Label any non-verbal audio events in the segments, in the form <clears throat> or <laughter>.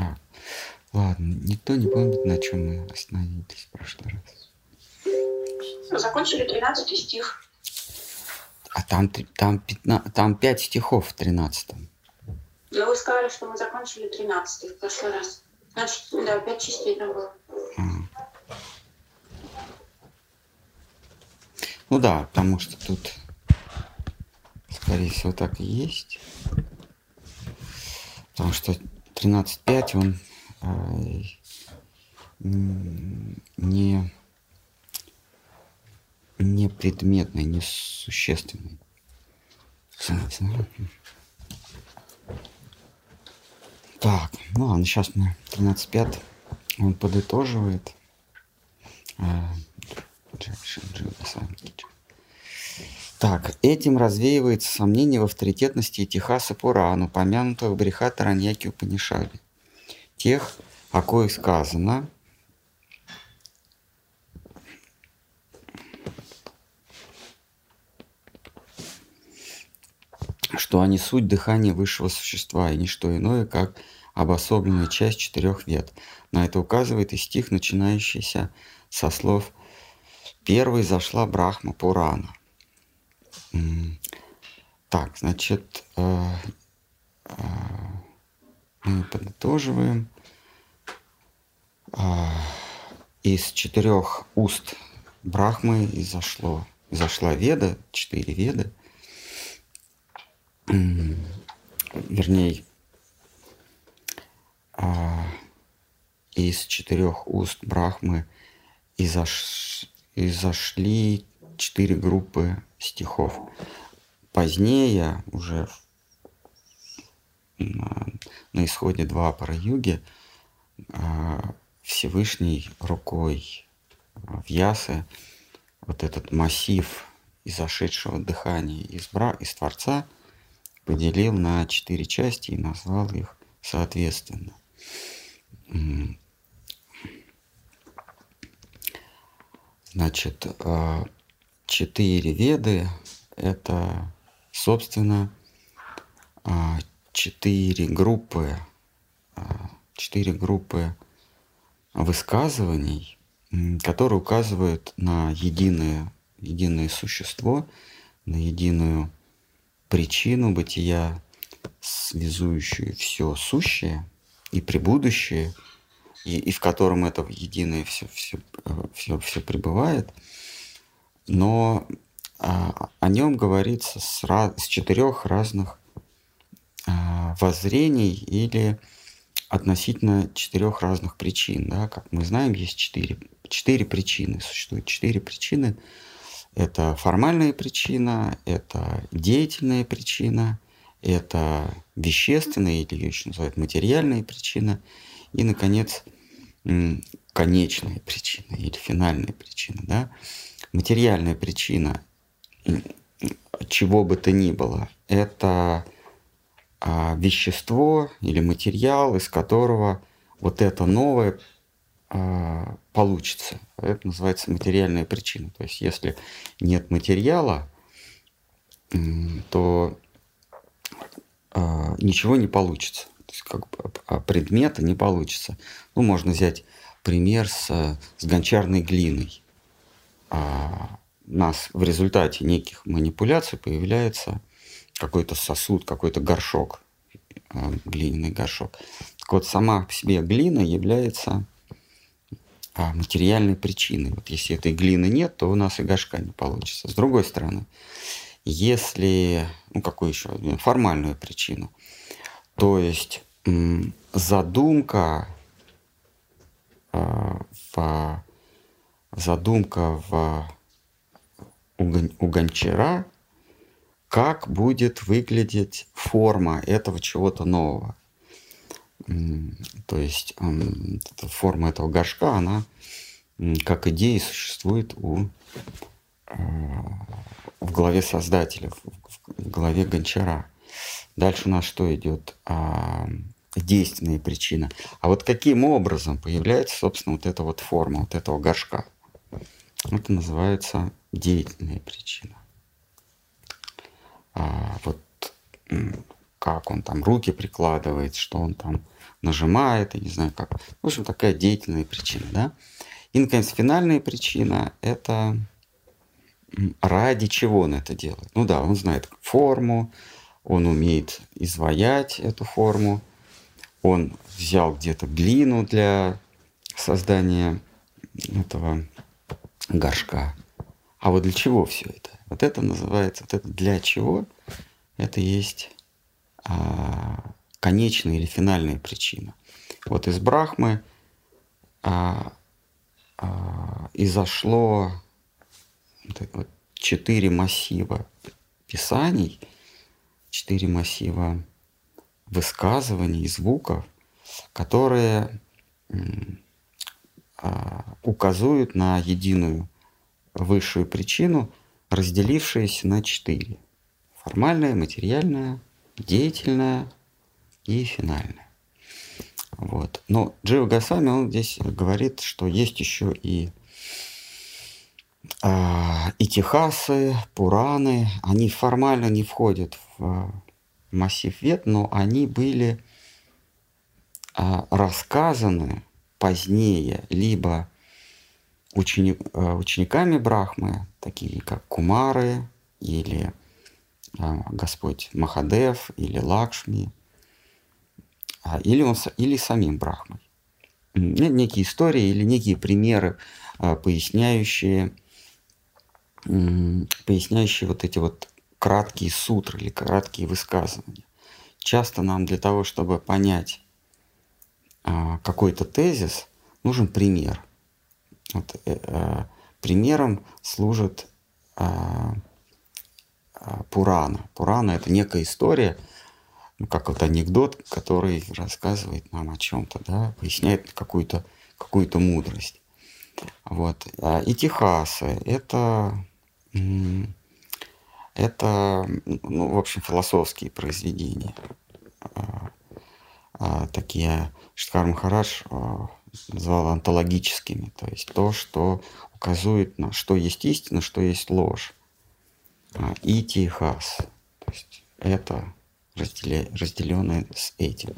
А, ладно, никто не помнит, на чем мы остановились в прошлый раз. Закончили 13 стих. А там, там, 15, там 5 стихов в 13 Но вы сказали, что мы закончили 13 в прошлый раз. Значит, да, 5 частей там было. Ну да, потому что тут, скорее всего, так и есть. Потому что 13.5, он э, не, не предметный, не существенный. Так, ну ладно, сейчас мы 13.5, он подытоживает. А, Джексон, Джилл, Санкич. Так, этим развеивается сомнение в авторитетности Техаса Пуран, упомянутых Бриха Тараньяки Упанишаде. Тех, о коих сказано, что они суть дыхания высшего существа и не что иное, как обособленная часть четырех вет. На это указывает и стих, начинающийся со слов «Первой зашла Брахма Пурана». Так, значит, э, э, мы подытоживаем. А, Из четырех уст Брахмы изошло, изошла Веда, четыре Веды, вернее, из четырех уст Брахмы изош- изошли четыре группы стихов. Позднее, уже на, на исходе два юги а, Всевышний рукой а, в Ясы вот этот массив изошедшего дыхания из, бра, из Творца поделил на четыре части и назвал их соответственно. Значит, а, четыре веды – это, собственно, а, четыре группы, а, четыре группы высказываний, которые указывают на единое, единое существо, на единую причину бытия, связующую все сущее и пребудущее, и, и в котором это единое все, все, все, все пребывает, но а, о нем говорится с, с четырех разных а, воззрений или относительно четырех разных причин. Да? Как мы знаем, есть четыре, четыре причины. Существует четыре причины. Это формальная причина, это деятельная причина, это вещественная или ее еще называют материальная причина, и, наконец, конечная причина или финальная причина. Да? Материальная причина чего бы то ни было, это а, вещество или материал, из которого вот это новое а, получится. Это называется материальная причина. То есть если нет материала, то а, ничего не получится. То есть как бы а, предмета не получится. Ну, можно взять пример с, э, с гончарной глиной. А, нас в результате неких манипуляций появляется какой-то сосуд, какой-то горшок, а, глиняный горшок. Так вот, сама по себе глина является а, материальной причиной. Вот если этой глины нет, то у нас и горшка не получится. С другой стороны, если, ну какую еще одну формальную причину, то есть задумка а, в задумка в у, гон- у гончара, как будет выглядеть форма этого чего-то нового. То есть форма этого горшка, она как идея существует у, э, в голове создателя, в голове гончара. Дальше у нас что идет? А, действенная причина. А вот каким образом появляется, собственно, вот эта вот форма, вот этого горшка? Это называется деятельная причина. А вот как он там руки прикладывает, что он там нажимает, я не знаю как. В общем, такая деятельная причина, да. И, наконец, финальная причина – это ради чего он это делает. Ну да, он знает форму, он умеет изваять эту форму, он взял где-то глину для создания этого горшка. А вот для чего все это? Вот это называется, вот это для чего? Это есть а, конечная или финальная причина. Вот из Брахмы а, а, изошло вот, четыре массива писаний, четыре массива высказываний, звуков, которые а, указывают на единую высшую причину, разделившиеся на четыре. Формальная, материальная, деятельная и финальная. Вот. Но Джива Гасами, он здесь говорит, что есть еще и а, и Техасы, Пураны, они формально не входят в массив вет, но они были а, рассказаны позднее либо ученик, а, учениками Брахмы, такие как Кумары или а, Господь Махадев или Лакшми, а, или, он, или самим Брахмой. Некие истории или некие примеры, а, поясняющие, поясняющие вот эти вот краткие сутры или краткие высказывания. Часто нам для того, чтобы понять какой-то тезис, нужен пример. Вот, э, э, примером служит а, а, Пурана. Пурана это некая история, ну, как вот анекдот, который рассказывает нам о чем-то, да, поясняет какую-то какую мудрость. Вот. А Итихасы – это это, ну, в общем, философские произведения. А, а, такие Штхар Махарадж а, назвал антологическими, то есть то, что указывает на что есть истина, что есть ложь. И тихас, то есть это разделенное с этим.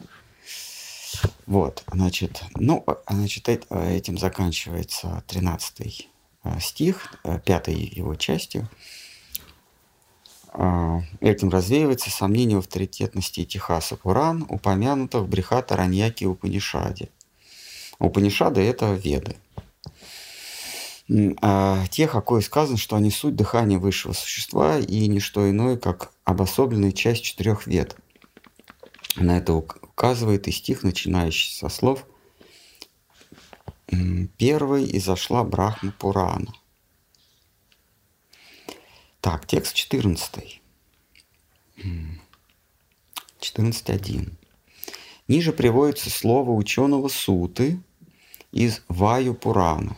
Вот, значит, ну, значит, этим заканчивается 13 стих, пятой его частью. А, этим развеивается сомнение в авторитетности Техаса Пуран, упомянутых в Брихата Раньяке Упанишаде. Упанишады – это веды. А тех, о коих сказано, что они суть дыхания высшего существа и не что иное, как обособленная часть четырех вед. На это указывает и стих, начинающий со слов «Первой изошла Брахма Пурана». Так, текст 14. 14.1. Ниже приводится слово ученого Суты из Ваю Пурана.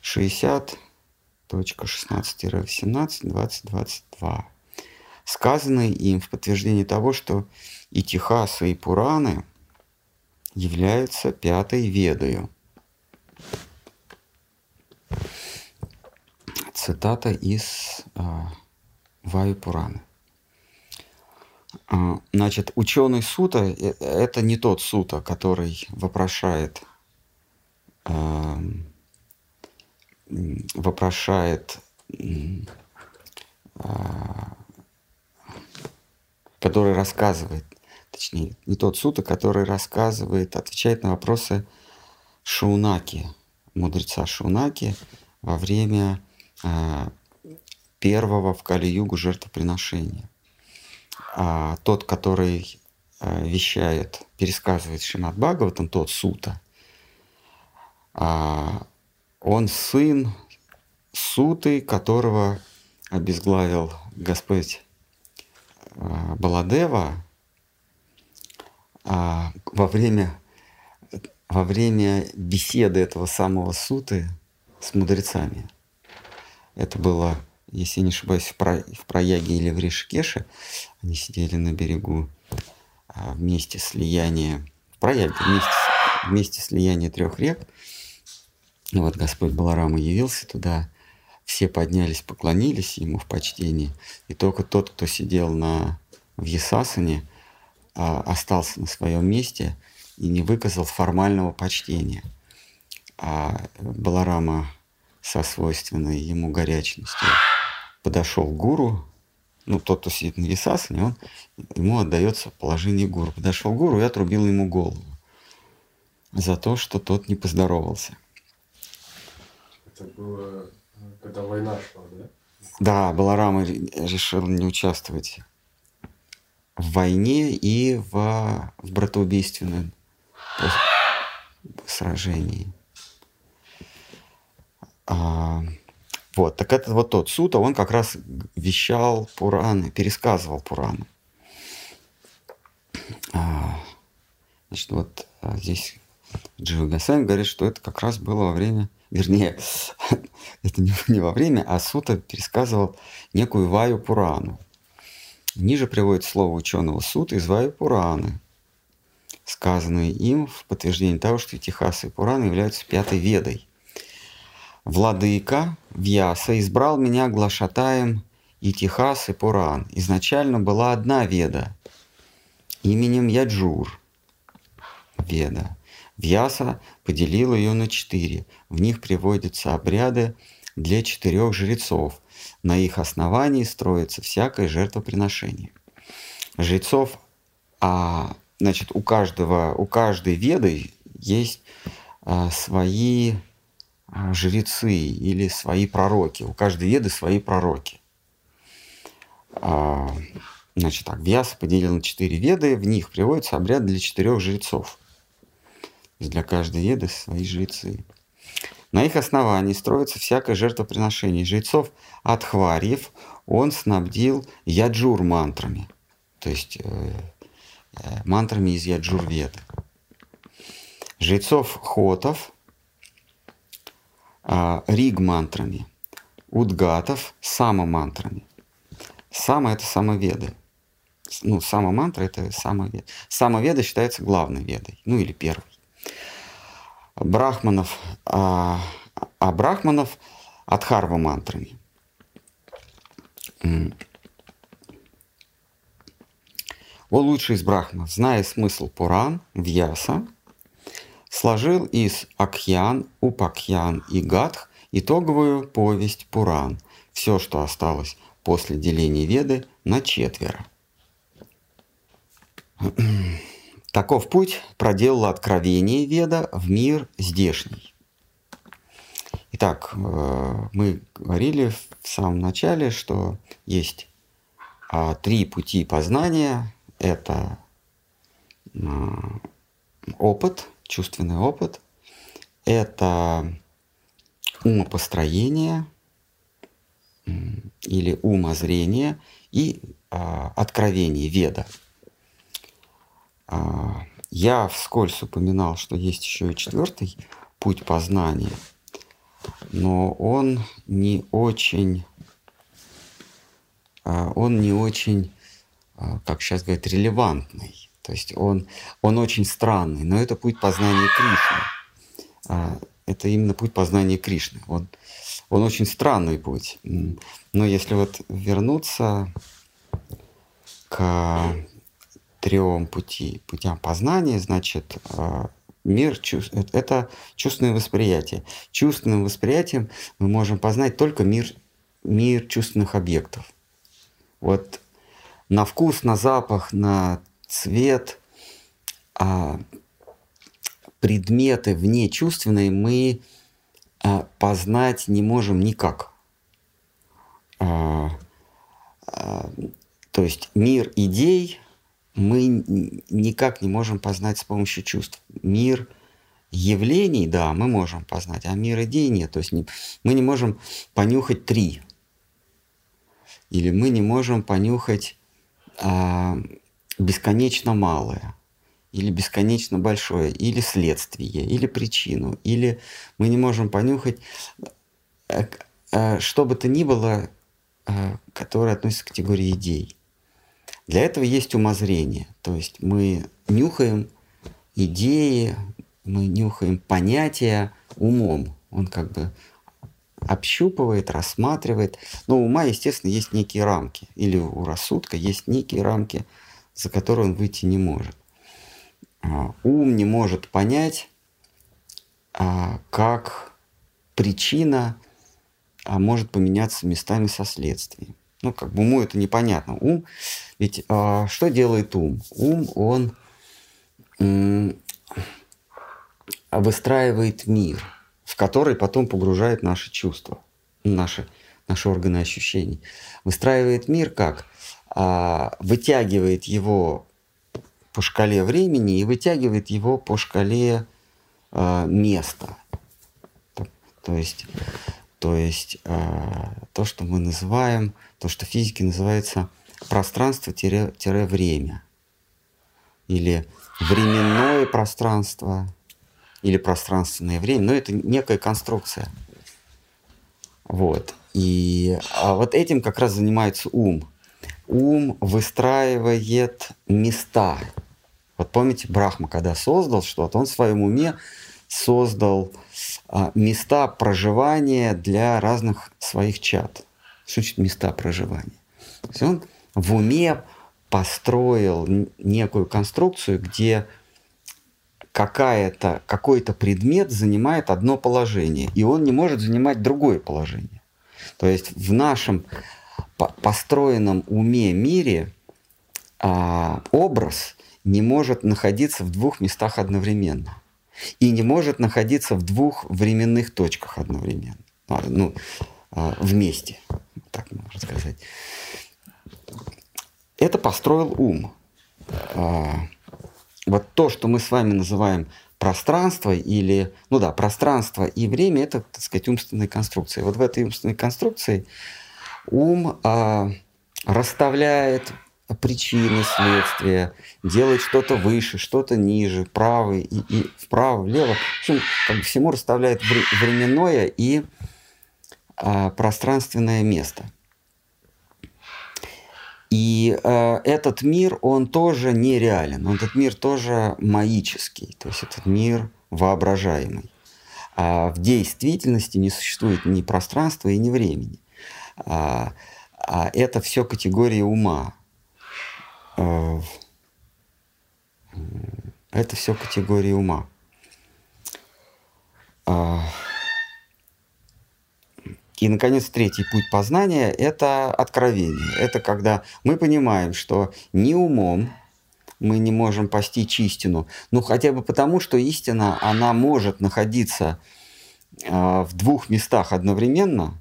60.16-18, 20, Сказанное им в подтверждение того, что и Техасы, и Пураны являются пятой ведою – цитата из а, Ваю Пураны. А, значит, ученый сута э, – это не тот сута, который вопрошает, а, вопрошает, а, который рассказывает, точнее, не тот сута, который рассказывает, отвечает на вопросы Шаунаки, мудреца Шаунаки во время первого в Кали-Югу жертвоприношения. А тот, который а, вещает, пересказывает Шимат Бхагаватам, тот Сута, а, он сын Суты, которого обезглавил Господь Баладева во время, во время беседы этого самого Суты с мудрецами. Это было, если не ошибаюсь, в, Про, в Прояге или в Ришкеше. Они сидели на берегу а, вместе слияния, в Прояге, вместе, вместе слияния трех рек. И вот Господь Баларама явился туда, все поднялись, поклонились ему в почтении. И только тот, кто сидел на, в Ясасане, а, остался на своем месте и не выказал формального почтения. А Баларама со свойственной ему горячностью подошел гуру, ну, тот, кто сидит на висасане, он, ему отдается положение гуру. Подошел гуру и отрубил ему голову за то, что тот не поздоровался. Это было, когда война шла, да? Да, Баларама решил не участвовать в войне и в, в братоубийственном сражении. А, вот, так это вот тот Сута, он как раз вещал Пураны, пересказывал Пураны. А, значит, вот а, здесь Джива Гасайн говорит, что это как раз было во время, вернее, <laughs> это не, не во время, а Сута пересказывал некую Ваю Пурану. Ниже приводит слово ученого Сута из Ваю Пураны, сказанные им в подтверждение того, что Тихаса и Пурана являются пятой ведой. Владыка Вьяса избрал меня глашатаем и Тихас и Пуран. Изначально была одна веда именем Яджур. Веда. Вьяса поделил ее на четыре. В них приводятся обряды для четырех жрецов. На их основании строится всякое жертвоприношение. Жрецов, а, значит, у каждого, у каждой веды есть а, свои жрецы или свои пророки. У каждой веды свои пророки. А, значит так, Вьяса поделил на четыре веды, в них приводится обряд для четырех жрецов для каждой еды свои жрецы. На их основании строится всякое жертвоприношение. Жрецов от хварьев он снабдил яджур мантрами, то есть э, э, мантрами из яджур-веды. Жрецов хотов э, риг мантрами, удгатов сама мантрами. Сама это самоведы. Ну, сама мантра это самоведа. Самоведа считается главной ведой, ну или первой брахманов, а, а брахманов Адхарва мантрами. О лучший из брахманов, зная смысл Пуран, Вьяса, сложил из Акьян, Упакьян и Гадх итоговую повесть Пуран, все, что осталось после деления Веды на четверо. Таков путь проделало откровение Веда в мир здешний. Итак, э, мы говорили в самом начале, что есть а, три пути познания. Это а, опыт, чувственный опыт. Это умопостроение или умозрение и а, откровение веда – а, я вскользь упоминал, что есть еще и четвертый путь познания, но он не очень, а, он не очень, а, как сейчас говорят, релевантный. То есть он, он очень странный, но это путь познания Кришны. Это именно путь познания Кришны. Он, он очень странный путь. Но если вот вернуться к трем пути, путям познания, значит, э, мир чувств, э, это чувственное восприятие. Чувственным восприятием мы можем познать только мир, мир чувственных объектов. Вот на вкус, на запах, на цвет, а предметы вне чувственные мы а, познать не можем никак. А, а, то есть мир идей мы никак не можем познать с помощью чувств. Мир явлений, да, мы можем познать, а мир идей нет. То есть не, мы не можем понюхать три. Или мы не можем понюхать а, бесконечно малое, или бесконечно большое, или следствие, или причину, или мы не можем понюхать а, а, что бы то ни было, а, которое относится к категории идей. Для этого есть умозрение. То есть мы нюхаем идеи, мы нюхаем понятия умом. Он как бы общупывает, рассматривает. Но у ума, естественно, есть некие рамки. Или у рассудка есть некие рамки за которую он выйти не может. А, ум не может понять, а, как причина а, может поменяться местами со следствием. Ну, как бы уму это непонятно. Ум, ведь что делает ум? Ум, он выстраивает мир, в который потом погружает наши чувства, наши, наши органы ощущений. Выстраивает мир как? Вытягивает его по шкале времени и вытягивает его по шкале э, места. То, то есть, то, есть э, то, что мы называем, то, что в физике называется пространство-время. Или временное пространство, или пространственное время. Но это некая конструкция. Вот. И а вот этим как раз занимается ум. Ум выстраивает места, вот помните, Брахма, когда создал что-то, он в своем уме создал а, места проживания для разных своих чад. Что значит места проживания? То есть он в уме построил некую конструкцию, где какая-то, какой-то предмет занимает одно положение, и он не может занимать другое положение. То есть в нашем построенном уме мире а, образ не может находиться в двух местах одновременно. И не может находиться в двух временных точках одновременно. А, ну, а, вместе, так можно сказать. Это построил ум. А, вот то, что мы с вами называем пространство или, ну да, пространство и время, это, так сказать, умственная конструкция. Вот в этой умственной конструкции ум а, расставляет причины, следствия, делать что-то выше, что-то ниже, правый и, и вправо, влево. В общем, как бы всему расставляет временное и а, пространственное место. И э, этот мир, он тоже нереален, этот мир тоже маический, то есть этот мир воображаемый. А в действительности не существует ни пространства и ни времени. А, а это все категория ума. Э, это все категории ума. А, и, наконец, третий путь познания – это откровение. Это когда мы понимаем, что ни умом мы не можем постичь истину, ну хотя бы потому, что истина, она может находиться э, в двух местах одновременно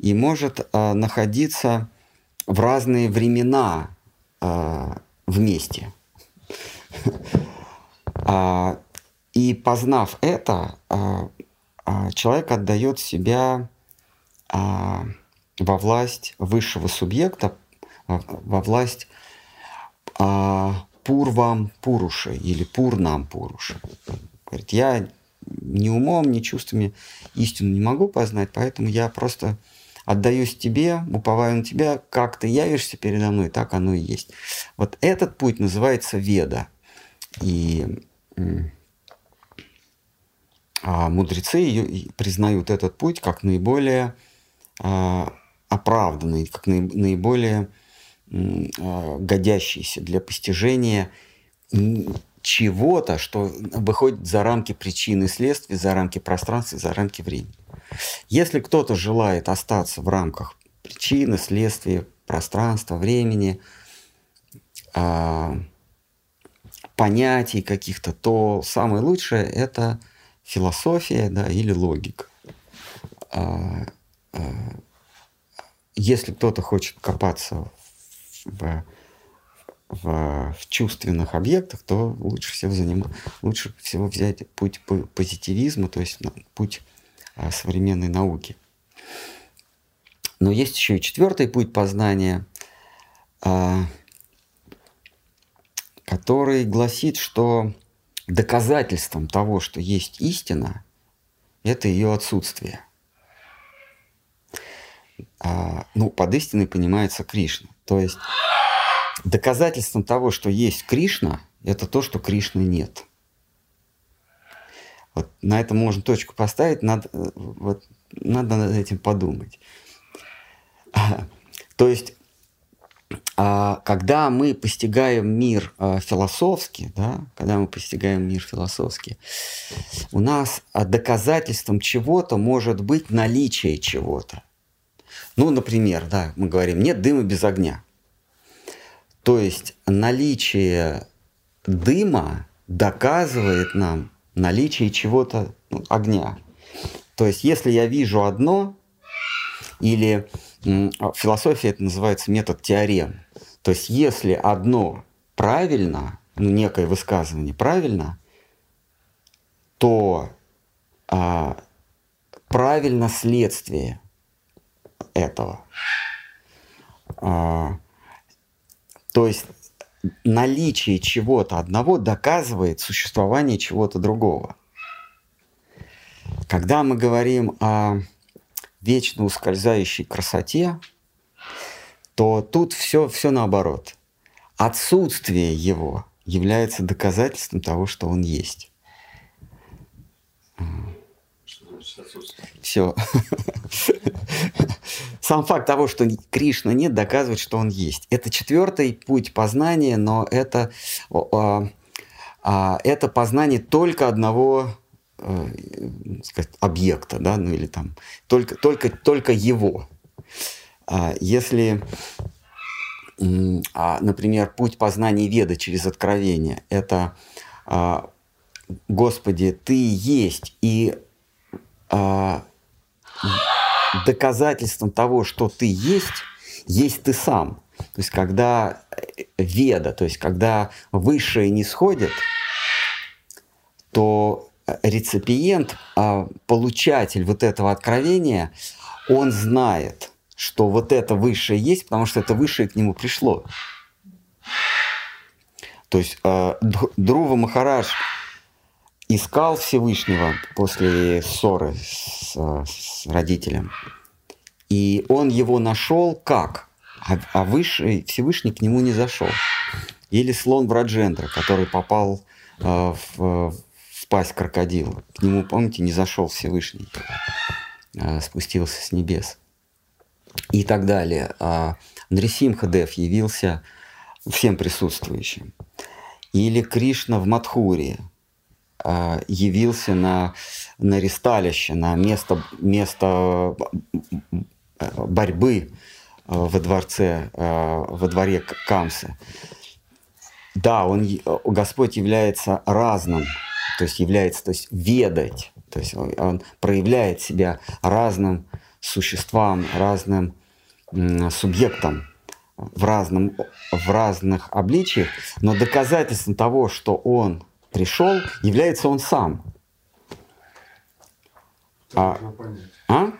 и может э, находиться в разные времена э, вместе. <laughs> А, и познав это, а, а, человек отдает себя во власть высшего субъекта, во власть пурвам пуруши или пурнам пуруши. Говорит, я ни умом, ни чувствами истину не могу познать, поэтому я просто отдаюсь тебе, уповаю на тебя, как ты явишься передо мной, так оно и есть. Вот этот путь называется веда. И а мудрецы признают этот путь как наиболее а, оправданный, как наиболее а, годящийся для постижения чего-то, что выходит за рамки причины и следствия, за рамки пространства, за рамки времени. Если кто-то желает остаться в рамках причины, следствия, пространства, времени, э, понятий каких-то, то самое лучшее это философия да, или логика. Э, э, если кто-то хочет копаться в, в, в чувственных объектах, то лучше всего, заним... лучше всего взять путь позитивизма, то есть путь современной науки. Но есть еще и четвертый путь познания, а, который гласит, что доказательством того, что есть истина, это ее отсутствие. А, ну, под истиной понимается Кришна. То есть доказательством того, что есть Кришна, это то, что Кришны нет – вот на этом можно точку поставить, надо, вот, надо над этим подумать. <laughs> То есть а, когда мы постигаем мир а, философски, да, когда мы постигаем мир философски, у нас а, доказательством чего-то может быть наличие чего-то. Ну, например, да, мы говорим, нет дыма без огня. То есть наличие дыма доказывает нам наличие чего-то, ну, огня. То есть если я вижу одно, или в философии это называется метод теорем, то есть если одно правильно, ну, некое высказывание правильно, то а, правильно следствие этого. А, то есть наличие чего-то одного доказывает существование чего-то другого. Когда мы говорим о вечно ускользающей красоте, то тут все, все наоборот. Отсутствие его является доказательством того, что он есть. Все. <laughs> Сам факт того, что Кришна нет, доказывает, что он есть. Это четвертый путь познания, но это, а, а, это познание только одного э, сказать, объекта, да, ну или там только, только, только его. А если, а, например, путь познания веда через откровение – это а, «Господи, Ты есть», и доказательством того, что Ты есть, есть Ты сам. То есть когда веда, то есть когда высшее не сходит, то реципиент, получатель вот этого откровения, он знает, что вот это высшее есть, потому что это высшее к нему пришло. То есть э, Друва Махараш искал Всевышнего после ссоры с, с родителем. И он его нашел как? А, а высший, Всевышний к нему не зашел. Или слон Браджендра, который попал э, в, в пасть крокодила. К нему, помните, не зашел Всевышний, э, спустился с небес и так далее. А Нрисимхадев явился всем присутствующим. Или Кришна в Мадхуре явился на, на ристалище, на место, место борьбы а, во дворце, а, во дворе Камсы. Да, он, Господь является разным, то есть является, то есть ведать, то есть он, он проявляет себя разным существам, разным субъектам в, разном, в разных обличиях, но доказательством того, что он пришел, является он сам. А, а?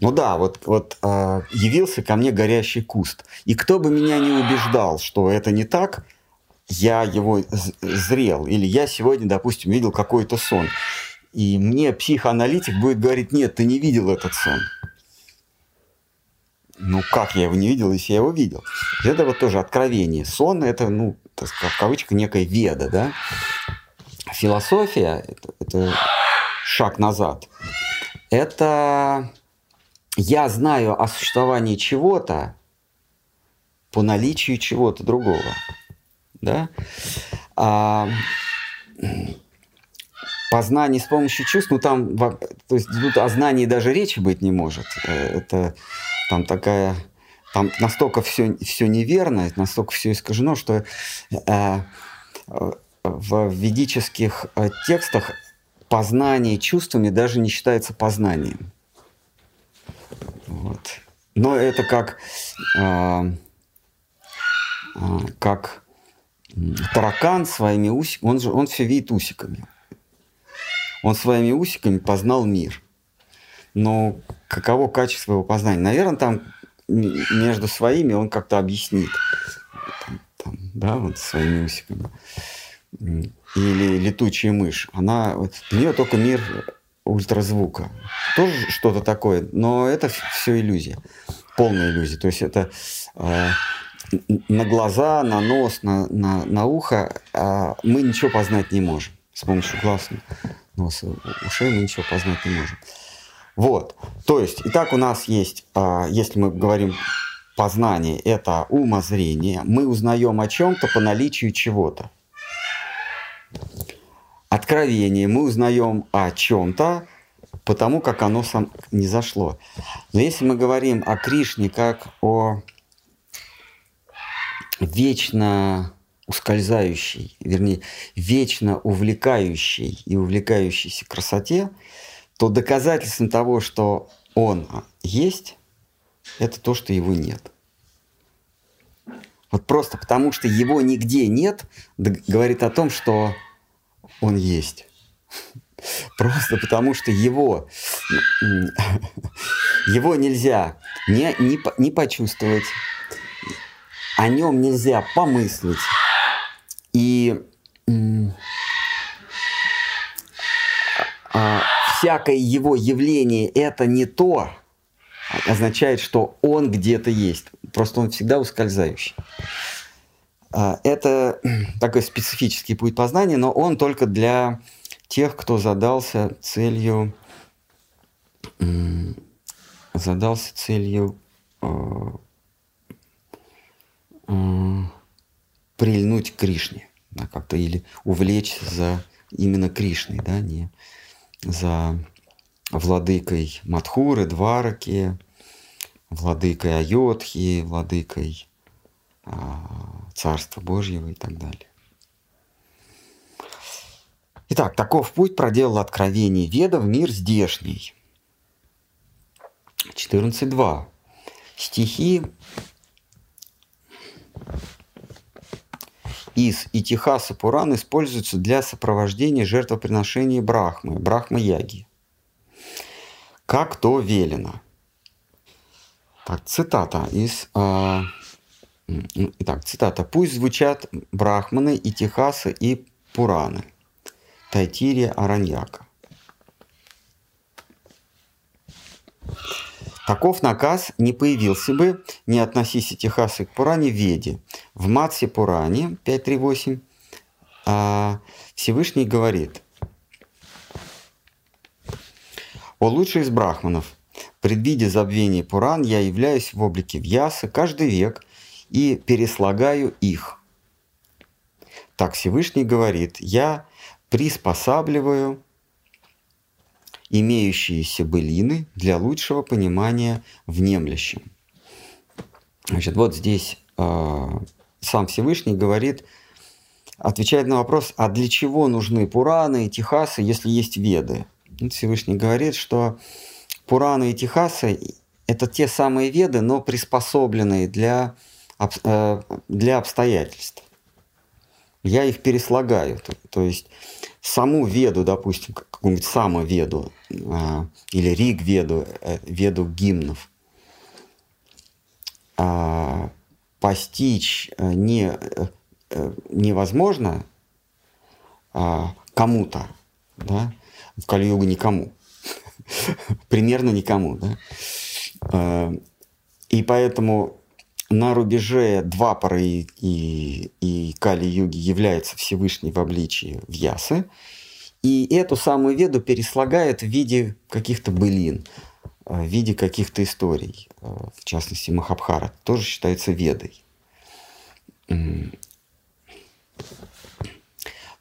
Ну да, вот, вот а, явился ко мне горящий куст. И кто бы меня не убеждал, что это не так, я его зрел. Или я сегодня, допустим, видел какой-то сон. И мне психоаналитик будет говорить, нет, ты не видел этот сон. Ну, как я его не видел, если я его видел? Это вот тоже откровение. Сон – это, ну, так сказать, в кавычках, некая веда, да? Философия это, – это шаг назад. Это я знаю о существовании чего-то по наличию чего-то другого. Да? А, познание с помощью чувств, ну там, то есть тут о знании даже речи быть не может. Э, это там такая, там настолько все, все неверно, настолько все искажено, что э, в ведических э, текстах познание чувствами даже не считается познанием. Вот. Но это как, э, э, как таракан своими усиками, он, же, он все видит усиками. Он своими усиками познал мир. Но каково качество его познания? Наверное, там между своими он как-то объяснит. Там, там, да, вот своими усиками. Или летучая мышь. Она, вот, для нее только мир ультразвука. Тоже что-то такое, но это все иллюзия. Полная иллюзия. То есть это э, на глаза, на нос, на, на, на ухо э, мы ничего познать не можем с помощью глаз носа, ушей мы ничего познать не можем. Вот. То есть, и так у нас есть, а, если мы говорим познание – это умозрение. Мы узнаем о чем-то по наличию чего-то. Откровение. Мы узнаем о чем-то потому, как оно сам не зашло. Но если мы говорим о Кришне как о вечно ускользающей, вернее, вечно увлекающей и увлекающейся красоте, то доказательством того, что он есть, это то, что его нет. Вот просто потому, что его нигде нет, говорит о том, что он есть. Просто потому, что его, его нельзя не, не, не почувствовать, о нем нельзя помыслить. И а, всякое его явление это не то, означает, что он где-то есть. Просто он всегда ускользающий. А, это <clears throat> такой специфический путь познания, но он только для тех, кто задался целью задался целью э, э, прильнуть к Кришне, да, как-то или увлечься за именно Кришной, да, не за владыкой Мадхуры, Двараки, владыкой Айодхи, владыкой Царства Божьего и так далее. Итак, таков путь проделал откровение Веда в мир здешний. 14.2. Стихи из Итихаса Пуран используются для сопровождения жертвоприношения Брахмы, Брахма-яги. Как то велено. Так, цитата из... Э, итак, цитата. «Пусть звучат брахманы, итихасы и пураны». Тайтирия Араньяка. Таков наказ не появился бы, не относись Техасы к Пуране Веде. В Матсе Пуране 5.3.8 а Всевышний говорит, «О лучший из брахманов, предвидя забвение Пуран, я являюсь в облике Вьясы каждый век и переслагаю их». Так Всевышний говорит, «Я приспосабливаю имеющиеся былины для лучшего понимания внемлящим. Значит, вот здесь э, сам Всевышний говорит, отвечает на вопрос, а для чего нужны Пураны и Техасы, если есть Веды? Всевышний говорит, что Пураны и Техасы – это те самые Веды, но приспособленные для, для обстоятельств. Я их переслагаю. То, то есть саму веду, допустим, какую-нибудь самоведу а, или риг веду, э, веду гимнов, а, постичь э, не, э, невозможно а, кому-то, да, в Кали-югу никому, <laughs> примерно никому, да, а, и поэтому на рубеже Двапара и, и, и Кали-юги является Всевышний в обличии Вьясы, и эту самую веду переслагает в виде каких-то былин, э, в виде каких-то историй. Э, в частности, Махабхара тоже считается ведой.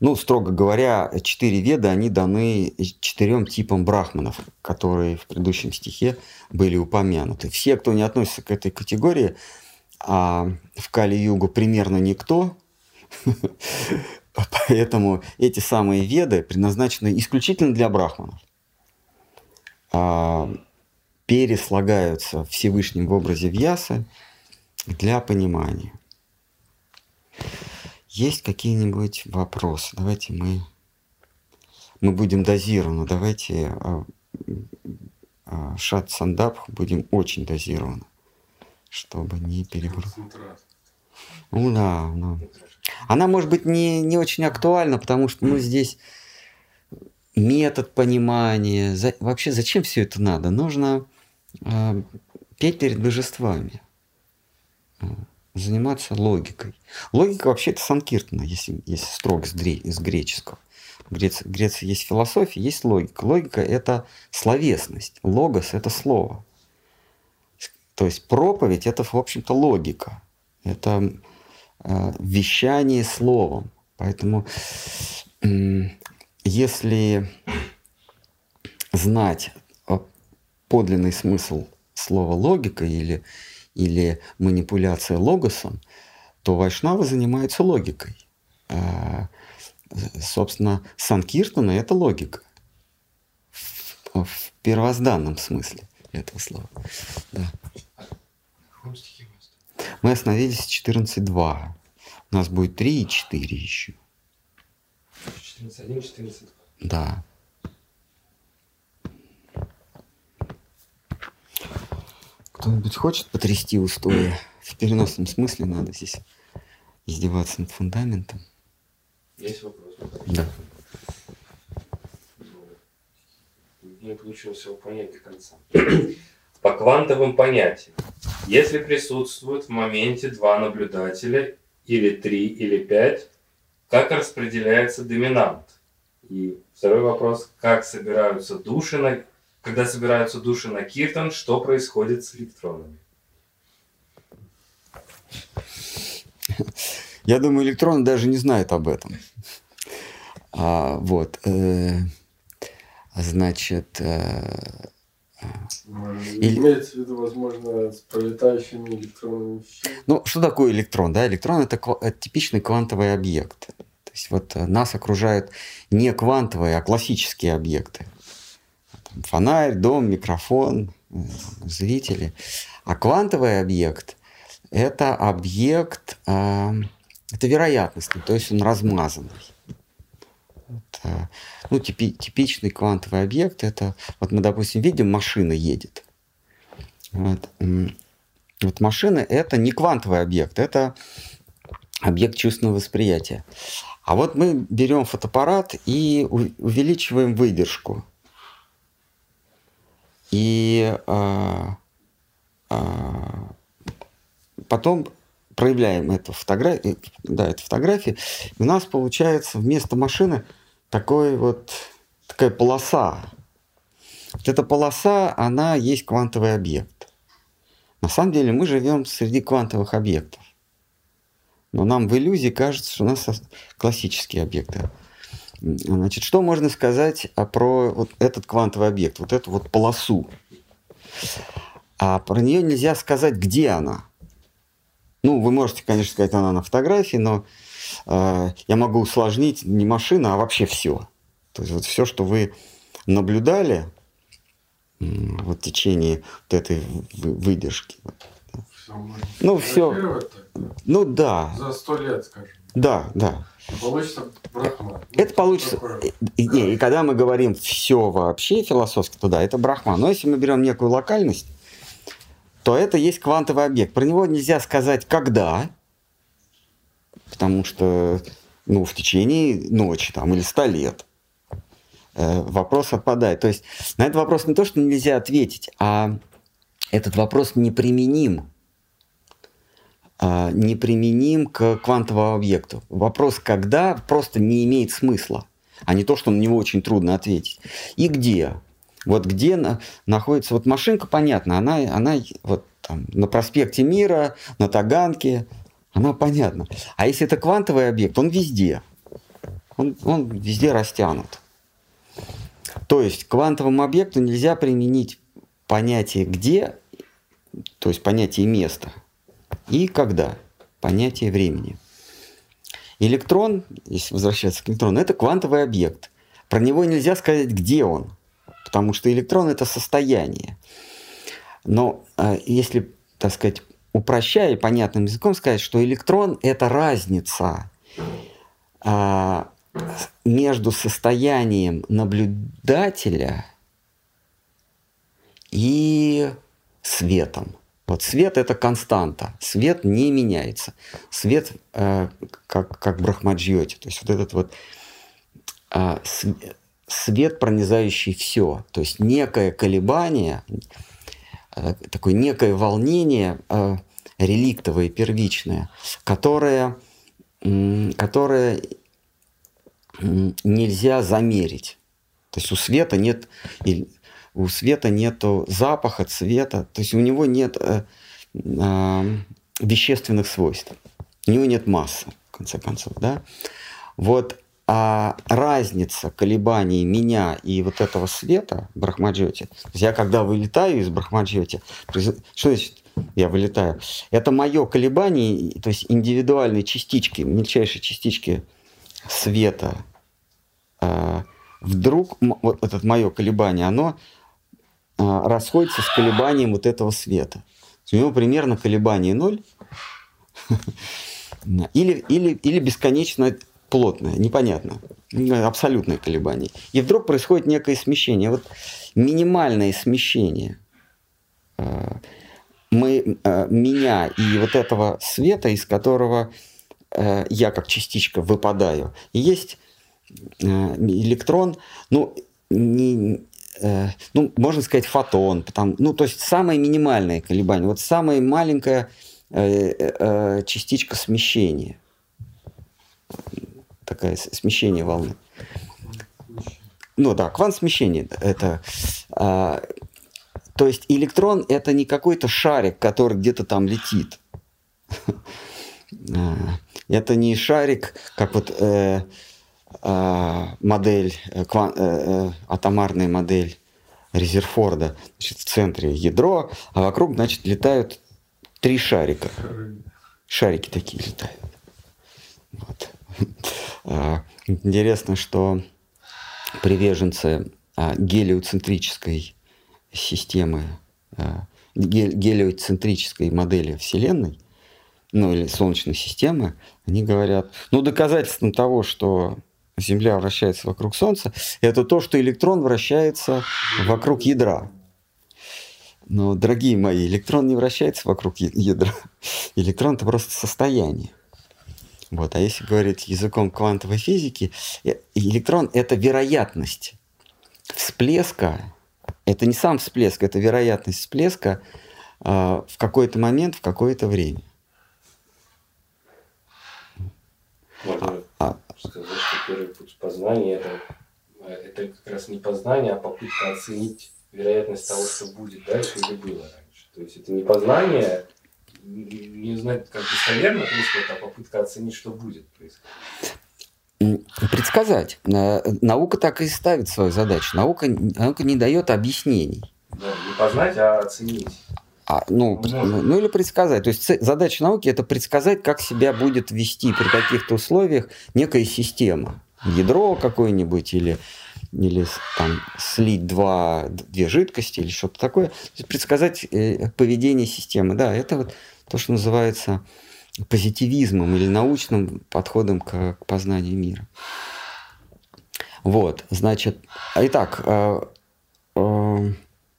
Ну, строго говоря, четыре веды, они даны четырем типам брахманов, которые в предыдущем стихе были упомянуты. Все, кто не относится к этой категории, а в Кали-Югу примерно никто, <laughs> поэтому эти самые веды предназначены исключительно для брахманов. А, переслагаются Всевышним в образе Вьясы для понимания. Есть какие-нибудь вопросы? Давайте мы, мы будем дозированы. Давайте а, а, шат сандапх будем очень дозированы чтобы не перегрузить. Ну да, да. Она может быть не, не очень актуальна, потому что ну, здесь метод понимания. За, вообще зачем все это надо? Нужно э, петь перед божествами, э, заниматься логикой. Логика вообще это санкиртна, если, если строго с, дре, с греческого. В Греции, в Греции есть философия, есть логика. Логика – это словесность. Логос – это слово То есть проповедь это, в общем-то, логика. Это э, вещание словом. Поэтому э, если знать подлинный смысл слова логика или, или манипуляция логосом, то вайшнавы занимаются логикой. А, собственно, Санкиртана – это логика в первозданном смысле этого слова. Да. Мы остановились 14.2. У нас будет 3 и 4 еще. 14.1, 14.2. Да. Кто-нибудь хочет потрясти устои? В переносном смысле надо здесь издеваться над фундаментом. Есть вопрос? Да. Не получилось его понять до конца. <clears throat> По квантовым понятиям, если присутствует в моменте два наблюдателя, или три, или пять, как распределяется доминант? И второй вопрос, как собираются души на когда собираются души на киртан, что происходит с электронами? Я думаю, электроны даже не знают об этом. А, вот. Э, значит... Э, или... Имеется в виду, возможно, с пролетающими электронами. Ну, что такое электрон? Да? Электрон это, это типичный квантовый объект. То есть вот э, нас окружают не квантовые, а классические объекты фонарь, дом, микрофон, зрители. А квантовый объект – это объект, э, это вероятностный, то есть он размазанный. Это, ну, типи, типичный квантовый объект – это, вот мы, допустим, видим, машина едет. Вот, вот машина – это не квантовый объект, это объект чувственного восприятия. А вот мы берем фотоаппарат и увеличиваем выдержку – и а, а, потом проявляем эту фотографию, да, эту фотографию, и у нас получается вместо машины такой вот, такая полоса. Вот эта полоса, она есть квантовый объект. На самом деле мы живем среди квантовых объектов. Но нам в иллюзии кажется, что у нас классические объекты. Значит, что можно сказать а, про вот этот квантовый объект, вот эту вот полосу? А про нее нельзя сказать, где она. Ну, вы можете, конечно, сказать, она на фотографии, но я могу усложнить не машина, а вообще все. То есть вот все, что вы наблюдали вот в течение вот этой выдержки. Ну, все. Ну да. За сто лет, скажем. Да, да. Получится брахма. Это получится. И, и, и когда мы говорим все вообще философски, то да, это брахма. Но если мы берем некую локальность, то это есть квантовый объект. Про него нельзя сказать когда, потому что ну, в течение ночи там, или ста лет э, вопрос отпадает. То есть на этот вопрос не то, что нельзя ответить, а этот вопрос неприменим а, неприменим к квантовому объекту. Вопрос «когда» просто не имеет смысла, а не то, что на него очень трудно ответить. И где? Вот где на, находится... Вот машинка, понятно, она, она вот там, на проспекте Мира, на Таганке, она понятна. А если это квантовый объект, он везде. Он, он везде растянут. То есть к квантовому объекту нельзя применить понятие «где», то есть понятие «место», и когда. Понятие времени. Электрон, если возвращаться к электрону, это квантовый объект. Про него нельзя сказать, где он, потому что электрон это состояние. Но э, если, так сказать, упрощая понятным языком сказать, что электрон это разница э, между состоянием наблюдателя и светом. Вот свет это константа, свет не меняется. Свет э, как, как брахмаджьоти, то есть вот этот вот э, свет, пронизающий все, то есть некое колебание, такое некое волнение э, реликтовое, первичное, которое, э, которое нельзя замерить. То есть у света нет, у света нету запаха, цвета, то есть у него нет э, э, вещественных свойств, у него нет массы, в конце концов, да. Вот а разница колебаний меня и вот этого света в Брахмаджоте, я когда вылетаю из Брахмаджоти, что значит я вылетаю? Это мое колебание, то есть индивидуальные частички, мельчайшие частички света, а, вдруг вот это мое колебание, оно а, расходится с колебанием вот этого света. У него примерно колебание ноль, <laughs> или, или, или бесконечно плотное, непонятно, абсолютное колебание. И вдруг происходит некое смещение. Вот минимальное смещение а, мы, меня и вот этого света, из которого я как частичка выпадаю, есть Э, электрон, ну, не, э, ну, можно сказать, фотон, потому, ну, то есть самое минимальное колебание, вот самая маленькая э, частичка смещения, такая смещение волны. Ну да, квант смещения это, а, то есть электрон это не какой-то шарик, который где-то там летит. Это не шарик, как вот а, модель, э, кван, э, э, атомарная модель Резерфорда. Значит, в центре ядро, а вокруг, значит, летают три шарика. Шарики такие летают. Вот. А, интересно, что приверженцы а, гелиоцентрической системы, а, гелиоцентрической модели Вселенной, ну или Солнечной системы, они говорят, ну доказательством того, что Земля вращается вокруг Солнца, это то, что электрон вращается вокруг ядра. Но, дорогие мои, электрон не вращается вокруг ядра. Электрон – это просто состояние. Вот. А если говорить языком квантовой физики, э, электрон – это вероятность всплеска. Это не сам всплеск, это вероятность всплеска э, в какой-то момент, в какое-то время. Можно а, сказать, что первый путь познания это, это как раз не познание, а попытка оценить вероятность того, что будет дальше или было раньше. То есть это не познание, не знать, как достоверно происходит, а попытка оценить, что будет происходить. Предсказать. Наука так и ставит свою задачу. Наука, наука не дает объяснений. Да, не познать, а оценить. А, ну, ну, ну или предсказать. То есть задача науки это предсказать, как себя будет вести при каких-то условиях некая система. Ядро какое-нибудь или, или там слить два, две жидкости или что-то такое. Предсказать э, поведение системы. Да, это вот то, что называется позитивизмом или научным подходом к, к познанию мира. Вот, значит, итак, э, э,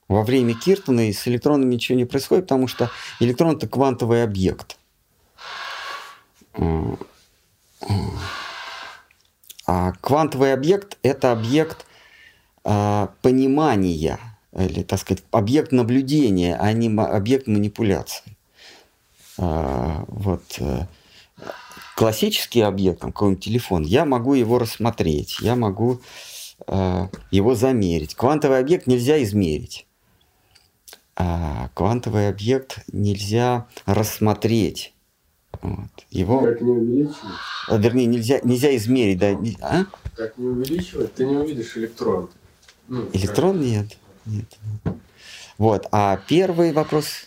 во время Киртона с электронами ничего не происходит, потому что электрон это квантовый объект. А квантовый объект это объект а, понимания, или, так сказать, объект наблюдения, а не объект манипуляции. А, вот э, классический объект, какой-нибудь телефон, я могу его рассмотреть, я могу его замерить. Квантовый объект нельзя измерить квантовый объект нельзя рассмотреть. Вот. Его... Как не увеличивать? А, вернее, нельзя, нельзя измерить, да? А? Как не увеличивать, ты не увидишь электрон. Ну, электрон как... нет. нет. Вот. А первый вопрос.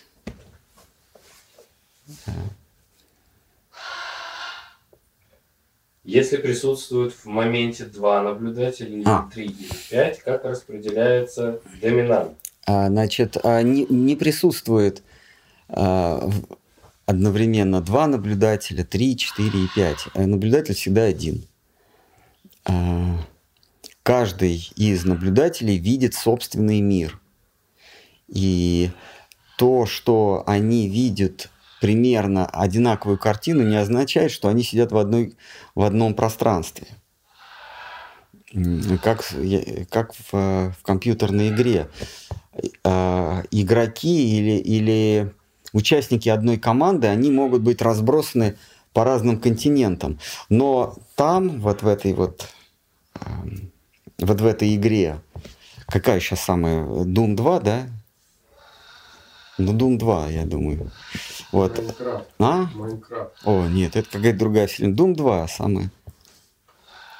Если присутствует в моменте два наблюдателя, или а. три, или пять, как распределяется доминант? А, значит, а, не, не присутствует а, одновременно два наблюдателя, три, четыре и пять. Наблюдатель всегда один. Каждый из наблюдателей видит собственный мир. И то, что они видят примерно одинаковую картину, не означает, что они сидят в, одной, в одном пространстве. Как, как в, в компьютерной игре э, игроки или, или участники одной команды, они могут быть разбросаны по разным континентам. Но там, вот в этой вот, э, вот в этой игре, какая сейчас самая? Doom 2, да? Ну, Doom 2, я думаю. Вот. Minecraft. А? Minecraft. О, нет, это какая-то другая вселенная. Doom 2 самая.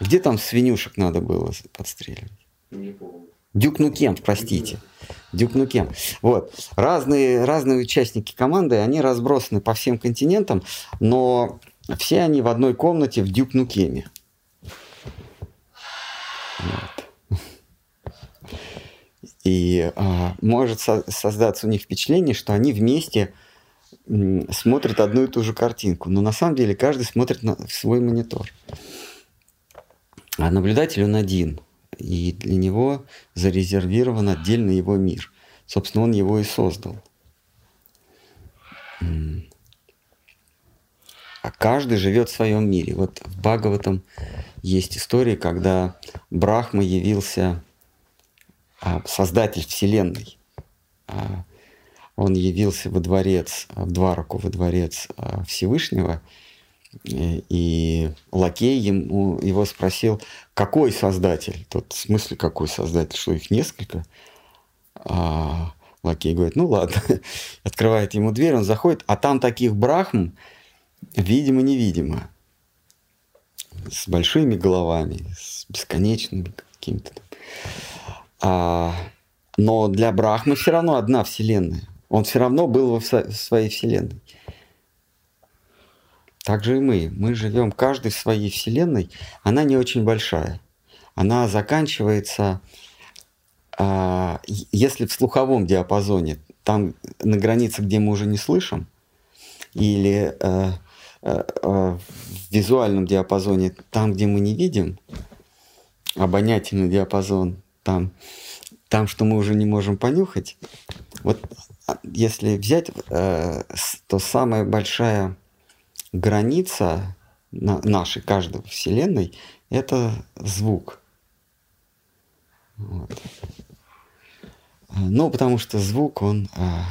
Где там свинюшек надо было подстреливать? Не помню. Duke Nukem, простите. Duke Nukem. Вот. Разные, разные участники команды, они разбросаны по всем континентам, но все они в одной комнате в Duke Nukem е. Вот. И а, может со- создаться у них впечатление, что они вместе смотрят одну и ту же картинку. Но на самом деле каждый смотрит на, свой монитор. А наблюдатель он один. И для него зарезервирован отдельно его мир. Собственно, он его и создал. А каждый живет в своем мире. Вот в Бхагаватам есть история, когда Брахма явился а, создатель Вселенной. А, Он явился во дворец, в Двараку, во дворец а, Всевышнего, и лакей ему, его спросил, какой создатель? Тот, в смысле, какой создатель? Что их несколько? А лакей говорит, ну ладно. <laughs> Открывает ему дверь, он заходит, а там таких брахм, видимо-невидимо. С большими головами, с бесконечными какими-то. А, но для Брахмы все равно одна вселенная. Он все равно был в своей вселенной. Так же и мы. Мы живем каждый в своей вселенной. Она не очень большая. Она заканчивается, а, если в слуховом диапазоне, там на границе, где мы уже не слышим, или э, э, э, в визуальном диапазоне, там, где мы не видим, обонятельный диапазон, там, там, что мы уже не можем понюхать. Вот а, если взять, то самая большая граница на- нашей, каждой вселенной, это звук. Вот. Ну, потому что звук, он а,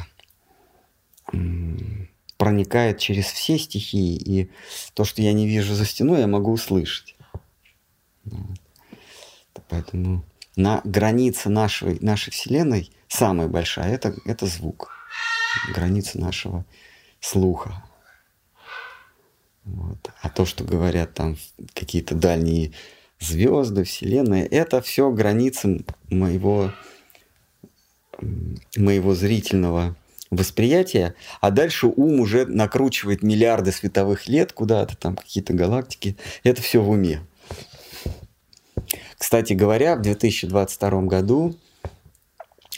проникает через все стихии, и то, что я не вижу за стеной, я могу услышать. Вот. Поэтому на границе нашей, нашей Вселенной самая большая это, это звук. Граница нашего слуха. Вот. А то, что говорят там какие-то дальние звезды, Вселенная, это все границы моего, моего зрительного восприятия, а дальше ум уже накручивает миллиарды световых лет куда-то, там какие-то галактики. Это все в уме. Кстати говоря, в 2022 году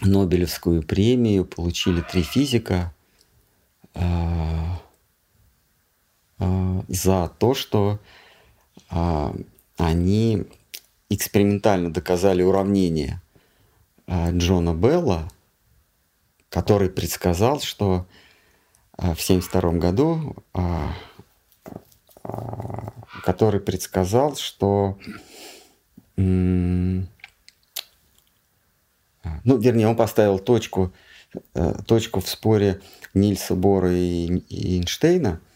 Нобелевскую премию получили три физика а, за то, что а, они экспериментально доказали уравнение а, Джона Белла, который предсказал, что а, в 1972 году, а, а, который предсказал, что а, ну, вернее, он поставил точку, э, точку в споре Нильса Бора и, и Эйнштейна, а,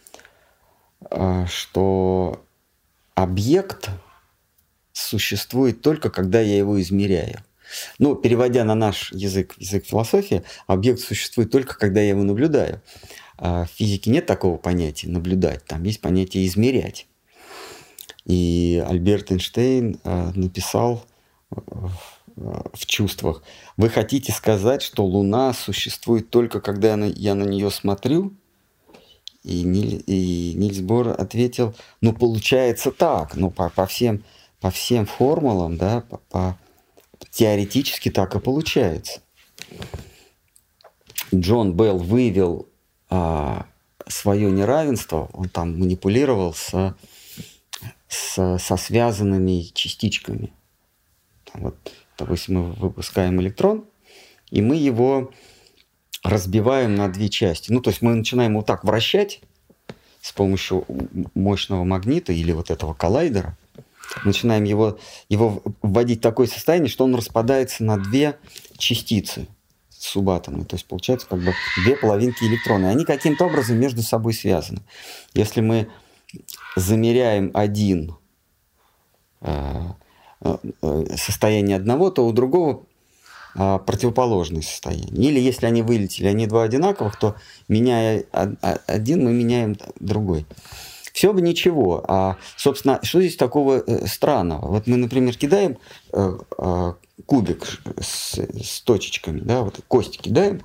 что объект существует только когда я его измеряю. Ну, переводя на наш язык, язык философии, объект существует только когда я его наблюдаю. А в физике нет такого понятия наблюдать, там есть понятие измерять. И Альберт Эйнштейн э, написал в чувствах, вы хотите сказать, что Луна существует только когда я на нее смотрю? И, Ниль, и Нильс Бор ответил, ну получается так, ну по, по, всем, по всем формулам, да, по, по, теоретически так и получается. Джон Белл вывел а, свое неравенство, он там манипулировал с, с, со связанными частичками. Там вот, допустим, мы выпускаем электрон, и мы его разбиваем на две части. Ну, то есть мы начинаем его так вращать с помощью мощного магнита или вот этого коллайдера. Начинаем его, его вводить в такое состояние, что он распадается на две частицы субатомные. То есть получается как бы две половинки электрона. Они каким-то образом между собой связаны. Если мы замеряем один э, э, состояние одного, то у другого противоположные состояния. Или если они вылетели, они два одинаковых, то меняя один, мы меняем другой. Все бы ничего. А, собственно, что здесь такого э, странного? Вот мы, например, кидаем э, э, кубик с, с точечками, да, вот кости кидаем.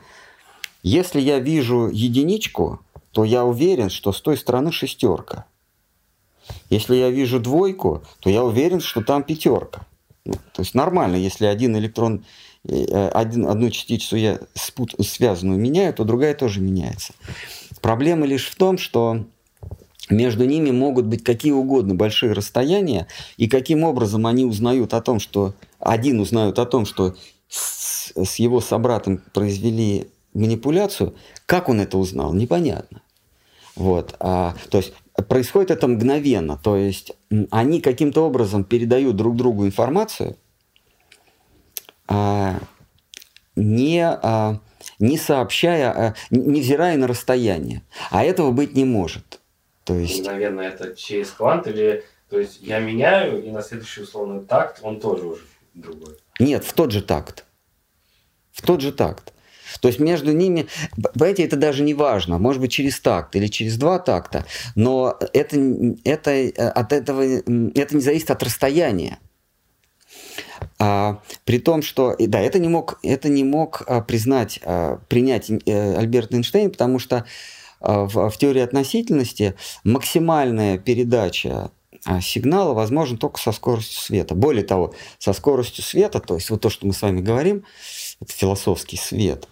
Если я вижу единичку, то я уверен, что с той стороны шестерка. Если я вижу двойку, то я уверен, что там пятерка. Ну, то есть нормально, если один электрон, один, одну частицу я спут, связанную меняю, то другая тоже меняется. Проблема лишь в том, что между ними могут быть какие угодно большие расстояния, и каким образом они узнают о том, что один узнают о том, что с, с его собратом произвели манипуляцию, как он это узнал, непонятно. Вот, а, то есть происходит это мгновенно, то есть они каким-то образом передают друг другу информацию, не, а, не сообщая, а, невзирая на расстояние. А этого быть не может. То есть... Наверное, это через квант или... То есть я меняю, и на следующий условный такт он тоже уже другой. Нет, в тот же такт. В тот же такт. То есть между ними, понимаете, это даже не важно, может быть через такт или через два такта, но это, это, от этого, это не зависит от расстояния. А, при том, что, да, это не мог, это не мог а, признать, а, принять э, Альберт Эйнштейн, потому что а, в, в теории относительности максимальная передача сигнала возможна только со скоростью света. Более того, со скоростью света, то есть вот то, что мы с вами говорим, это философский свет,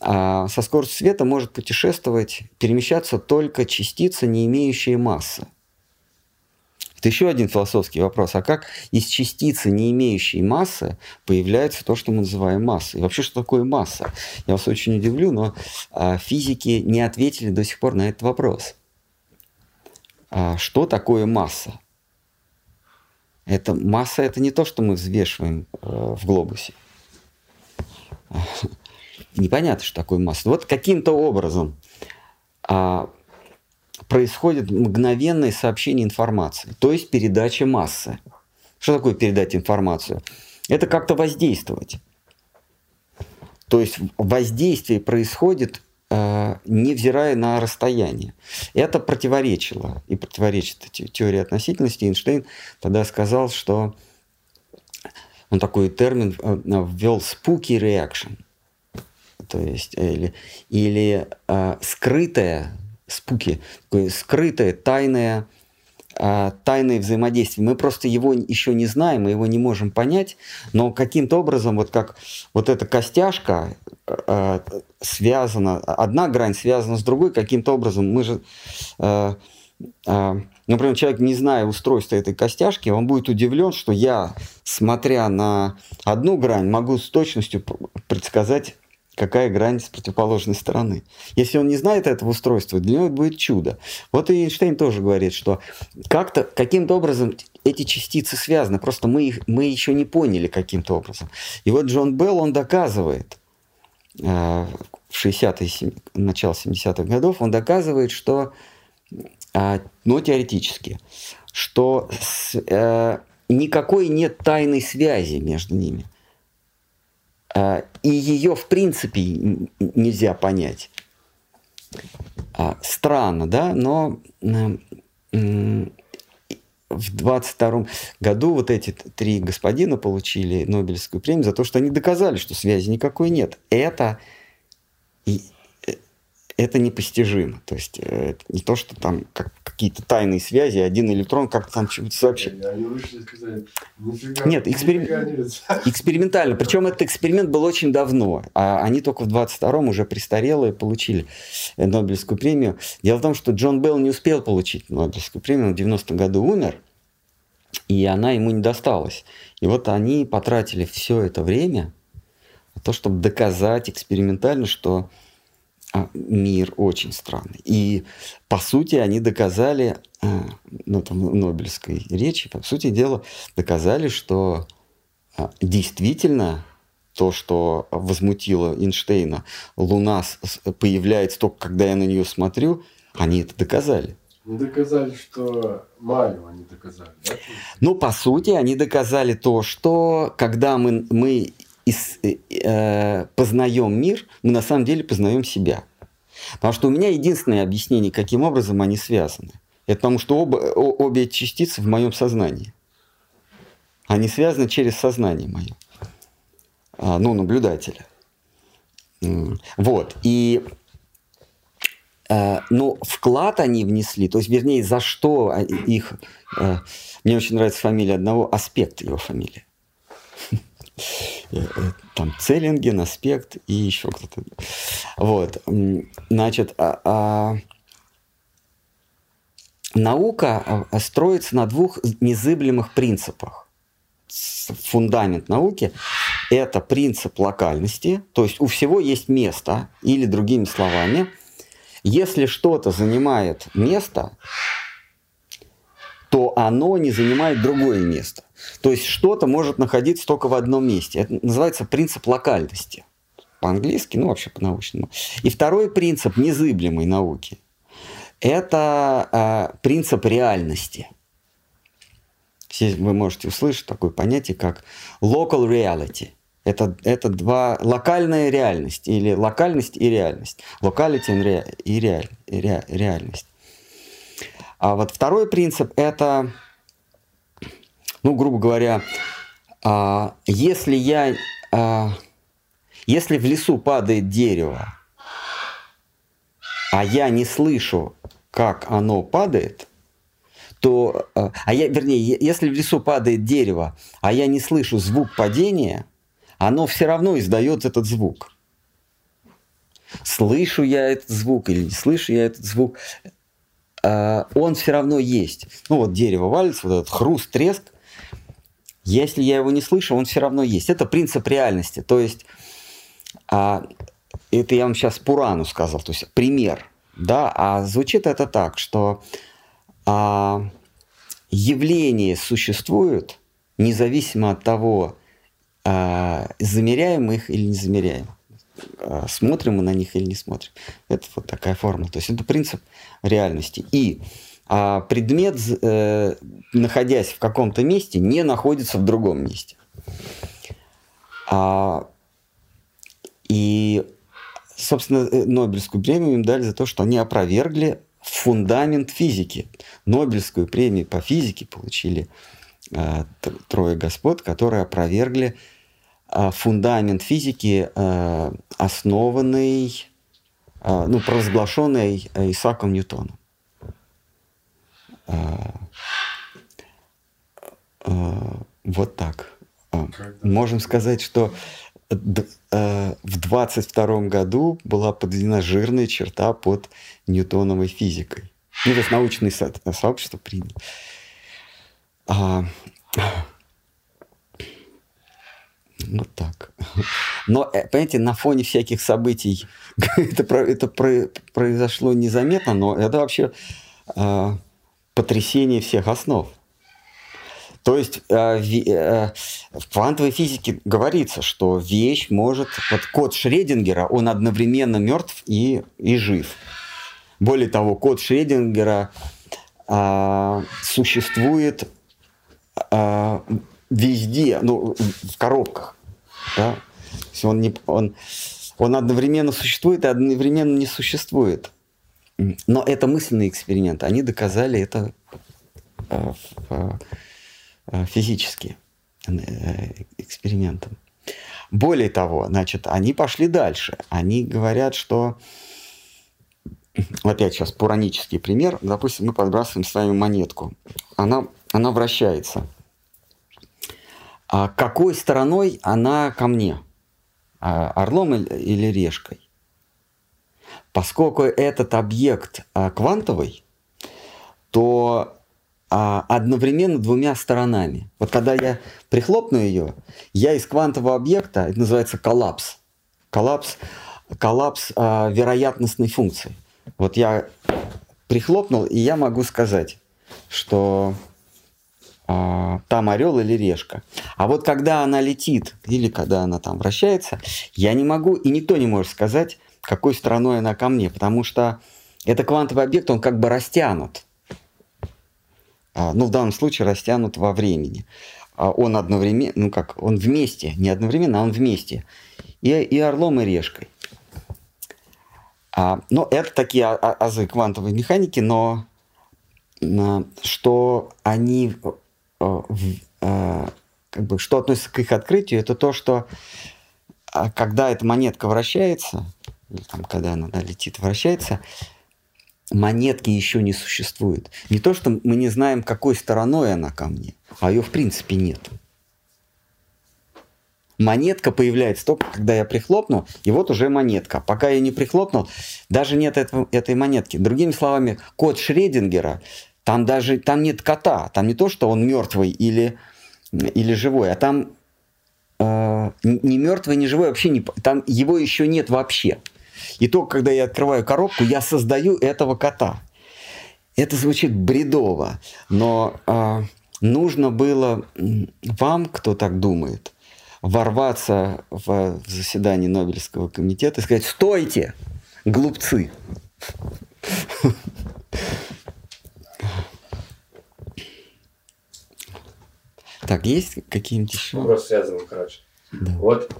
со скоростью света может путешествовать, перемещаться только частица, не имеющая массы. Это еще один философский вопрос. А как из частицы, не имеющей массы, появляется то, что мы называем массой? И вообще, что такое масса? Я вас очень удивлю, но а, физики не ответили до сих пор на этот вопрос. А, что такое масса? Это масса это не то, что мы взвешиваем э, в глобусе. Непонятно, что такое масса. Вот каким-то образом а, происходит мгновенное сообщение информации, то есть передача массы. Что такое передать информацию? Это как-то воздействовать. То есть воздействие происходит, э, невзирая на расстояние. Это противоречило и противоречит теории относительности. Эйнштейн тогда сказал, что он такой термин э, ввел spooky reaction, то есть или, или э, скрытая спуки, такое скрытое, тайное, а, тайное взаимодействие. Мы просто его еще не знаем, мы его не можем понять, но каким-то образом, вот как вот эта костяшка а, связана, одна грань связана с другой, каким-то образом мы же... А, например, человек, не зная устройства этой костяшки, он будет удивлен, что я, смотря на одну грань, могу с точностью предсказать какая грань с противоположной стороны. Если он не знает этого устройства, для него будет чудо. Вот и Эйнштейн тоже говорит, что как-то, каким-то образом эти частицы связаны, просто мы, их, мы еще не поняли каким-то образом. И вот Джон Белл, он доказывает, э, в 60-е, начало 70-х годов, он доказывает, что, э, ну, теоретически, что э, никакой нет тайной связи между ними. А, и ее, в принципе, нельзя понять. А, странно, да, но в 22 году вот эти три господина получили Нобелевскую премию за то, что они доказали, что связи никакой нет. Это это непостижимо. То есть э, не то, что там как, какие-то тайные связи, один электрон как-то там что-то нифига, Нет, эксперим... экспериментально. Причем этот эксперимент был очень давно. А они только в 22-м уже престарелые получили Нобелевскую премию. Дело в том, что Джон Белл не успел получить Нобелевскую премию, он в 90-м году умер, и она ему не досталась. И вот они потратили все это время на то, чтобы доказать экспериментально, что мир очень странный. И, по сути, они доказали, а, ну, там, в Нобелевской речи, по сути дела, доказали, что а, действительно то, что возмутило Эйнштейна, Луна появляется только когда я на нее смотрю, они это доказали. Не доказали, что Майю они доказали, да? Ну, по сути, они доказали то, что когда мы, мы ис, э, э, познаем мир, мы на самом деле познаем себя. Потому что у меня единственное объяснение, каким образом они связаны. Это потому что оба, обе частицы в моем сознании. Они связаны через сознание мое. А, ну, наблюдателя. Вот. И э, ну, вклад они внесли, то есть, вернее, за что их... Э, мне очень нравится фамилия одного, аспект его фамилии. Э, там Целлинген, аспект и еще кто-то. Вот. Значит, а, а, наука а, строится на двух незыблемых принципах. Фундамент науки – это принцип локальности, то есть у всего есть место, или другими словами, если что-то занимает место, то оно не занимает другое место. То есть что-то может находиться только в одном месте. Это называется принцип локальности. По-английски, ну вообще по-научному. И второй принцип незыблемой науки – это э, принцип реальности. Здесь вы можете услышать такое понятие, как local reality. Это, это два локальная реальность или локальность и реальность. Locality и, реаль, и ре, реальность. А вот второй принцип – это ну, грубо говоря, а, если я, а, если в лесу падает дерево, а я не слышу, как оно падает, то, а, а я, вернее, если в лесу падает дерево, а я не слышу звук падения, оно все равно издает этот звук. Слышу я этот звук или не слышу я этот звук, он все равно есть. Ну вот дерево валится, вот этот хруст, треск, если я его не слышу, он все равно есть. Это принцип реальности. То есть, а, это я вам сейчас Пурану сказал, то есть пример. Да? А звучит это так, что а, явления существуют независимо от того, а, замеряем их или не замеряем. А, смотрим мы на них или не смотрим. Это вот такая формула. То есть это принцип реальности. И а предмет, э, находясь в каком-то месте, не находится в другом месте. А, и, собственно, э, Нобелевскую премию им дали за то, что они опровергли фундамент физики. Нобелевскую премию по физике получили э, трое господ, которые опровергли э, фундамент физики, э, основанный, э, ну, провозглашенный Исааком Ньютоном. А, а, вот так. А, можем сказать, что в 22 году была подведена жирная черта под ньютоновой физикой. Ну, то есть научное со- сообщество приняло. А, вот так. Но, э, понимаете, на фоне всяких событий <laughs> это, это произошло незаметно, но это вообще потрясение всех основ. То есть э, э, в квантовой физике говорится, что вещь может... Вот код Шредингера, он одновременно мертв и, и жив. Более того, код Шредингера э, существует э, везде, ну, в коробках. Да? То есть он, не, он, он одновременно существует и одновременно не существует. Но это мысленный эксперимент. Они доказали это э, э, физически э, экспериментом. Более того, значит, они пошли дальше. Они говорят, что опять сейчас пуранический пример. Допустим, мы подбрасываем с вами монетку. Она, она вращается. А какой стороной она ко мне? А, орлом или решкой? Поскольку этот объект а, квантовый, то а, одновременно двумя сторонами. Вот когда я прихлопну ее, я из квантового объекта, это называется коллапс, коллапс, коллапс а, вероятностной функции. Вот я прихлопнул, и я могу сказать, что а, там орел или решка. А вот когда она летит или когда она там вращается, я не могу, и никто не может сказать, какой стороной она ко мне, потому что это квантовый объект, он как бы растянут. А, ну, в данном случае растянут во времени. а он одновременно, ну как, он вместе, не одновременно, а он вместе. И, и орлом, и решкой. А, ну, это такие а, азы квантовой механики, но что они, как бы, что относится к их открытию, это то, что когда эта монетка вращается, там, когда она да, летит, вращается, монетки еще не существует. Не то, что мы не знаем, какой стороной она ко мне, а ее в принципе нет. Монетка появляется только, когда я прихлопну, и вот уже монетка. Пока я не прихлопнул, даже нет этого, этой монетки. Другими словами, код Шредингера, там даже там нет кота, там не то, что он мертвый или, или живой, а там э, не мертвый, не живой, вообще не, там его еще нет вообще. И только когда я открываю коробку, я создаю этого кота. Это звучит бредово, но э, нужно было вам, кто так думает, ворваться в, в заседание Нобелевского комитета и сказать, стойте, глупцы. Так, есть какие-нибудь еще? Вопрос связан, короче. Да. Вот,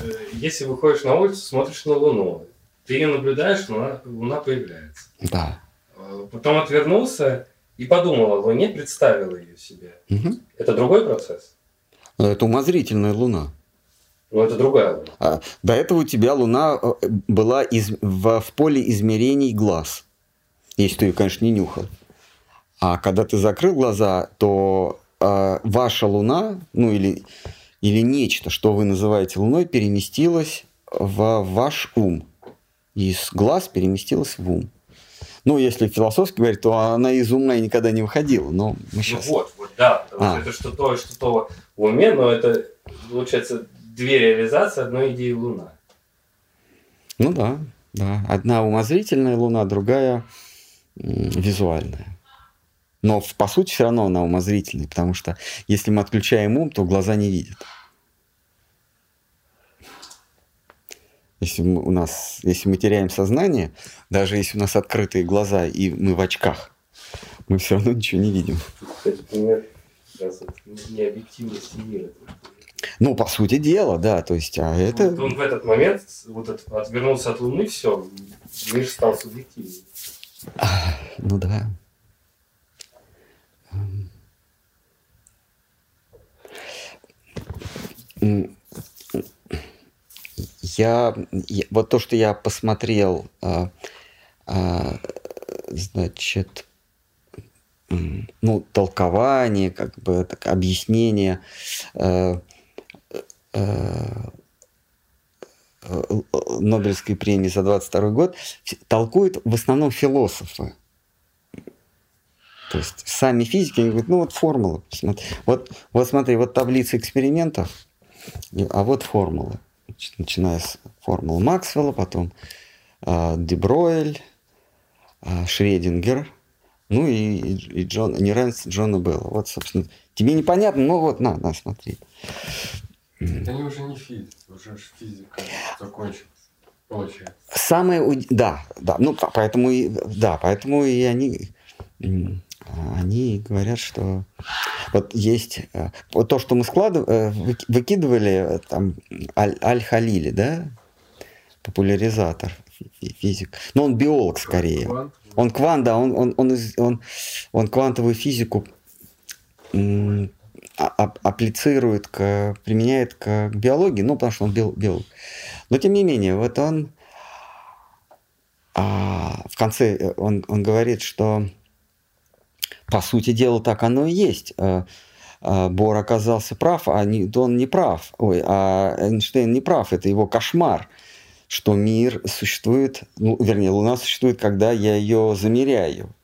э, если выходишь на улицу, смотришь на Луну, ты ее наблюдаешь, луна, луна появляется. Да. Э, потом отвернулся и подумал о Луне, представил ее себе. Угу. Это другой процесс? Это умозрительная Луна. Ну, это другая Луна. А, до этого у тебя Луна э, была из, в, в поле измерений глаз. Если ты ее, конечно, не нюхал. А когда ты закрыл глаза, то э, ваша Луна, ну или, или нечто, что вы называете Луной, переместилось в ваш ум из глаз переместилась в ум. Ну, если философски говорить, то она из ума и никогда не выходила. Но мы сейчас... Ну вот, вот, да. А. Это что-то, что-то в уме, но это, получается, две реализации одной идеи Луна. Ну да, да. Одна умозрительная Луна, другая визуальная. Но по сути все равно она умозрительная, потому что если мы отключаем ум, то глаза не видят. Если мы, у нас, если мы теряем сознание, даже если у нас открытые глаза и мы в очках, мы все равно ничего не видим. Необъективности мира. Ну, по сути дела, да, то есть, а это... Вот он в этот момент вот этот, отвернулся от Луны, все, мир стал субъективным. Ну да. Я, я вот то, что я посмотрел, а, а, значит, ну, толкование, как бы так, объяснение э, э, Нобелевской премии за 22 год толкуют в основном философы. То есть сами физики, они говорят, ну вот формула. Вот, вот смотри, вот таблица экспериментов, а вот формулы начиная с формул Максвелла, потом э, Дебройль, э, Шредингер, ну и, и, и Джон, неравенство Джона Белла. Вот, собственно, тебе непонятно, но вот, на, на, смотри. Они уже не физики, уже физика закончилась. Получается. Самое, да, да, ну поэтому и, да, поэтому и они они говорят, что вот есть э, вот то, что мы складывали, э, выкидывали э, там Аль-Халили, да, популяризатор физик, но он биолог скорее. Он квант, да, он, он, он, он, он квантовую физику а, а, апплицирует, к, применяет к биологии, ну, потому что он биолог. Но тем не менее, вот он а, в конце он, он говорит, что по сути дела, так оно и есть. Э, э, Бор оказался прав, а он не прав. Ой, а Эйнштейн не прав. Это его кошмар, что мир существует, ну, вернее, Луна существует, когда я ее замеряю.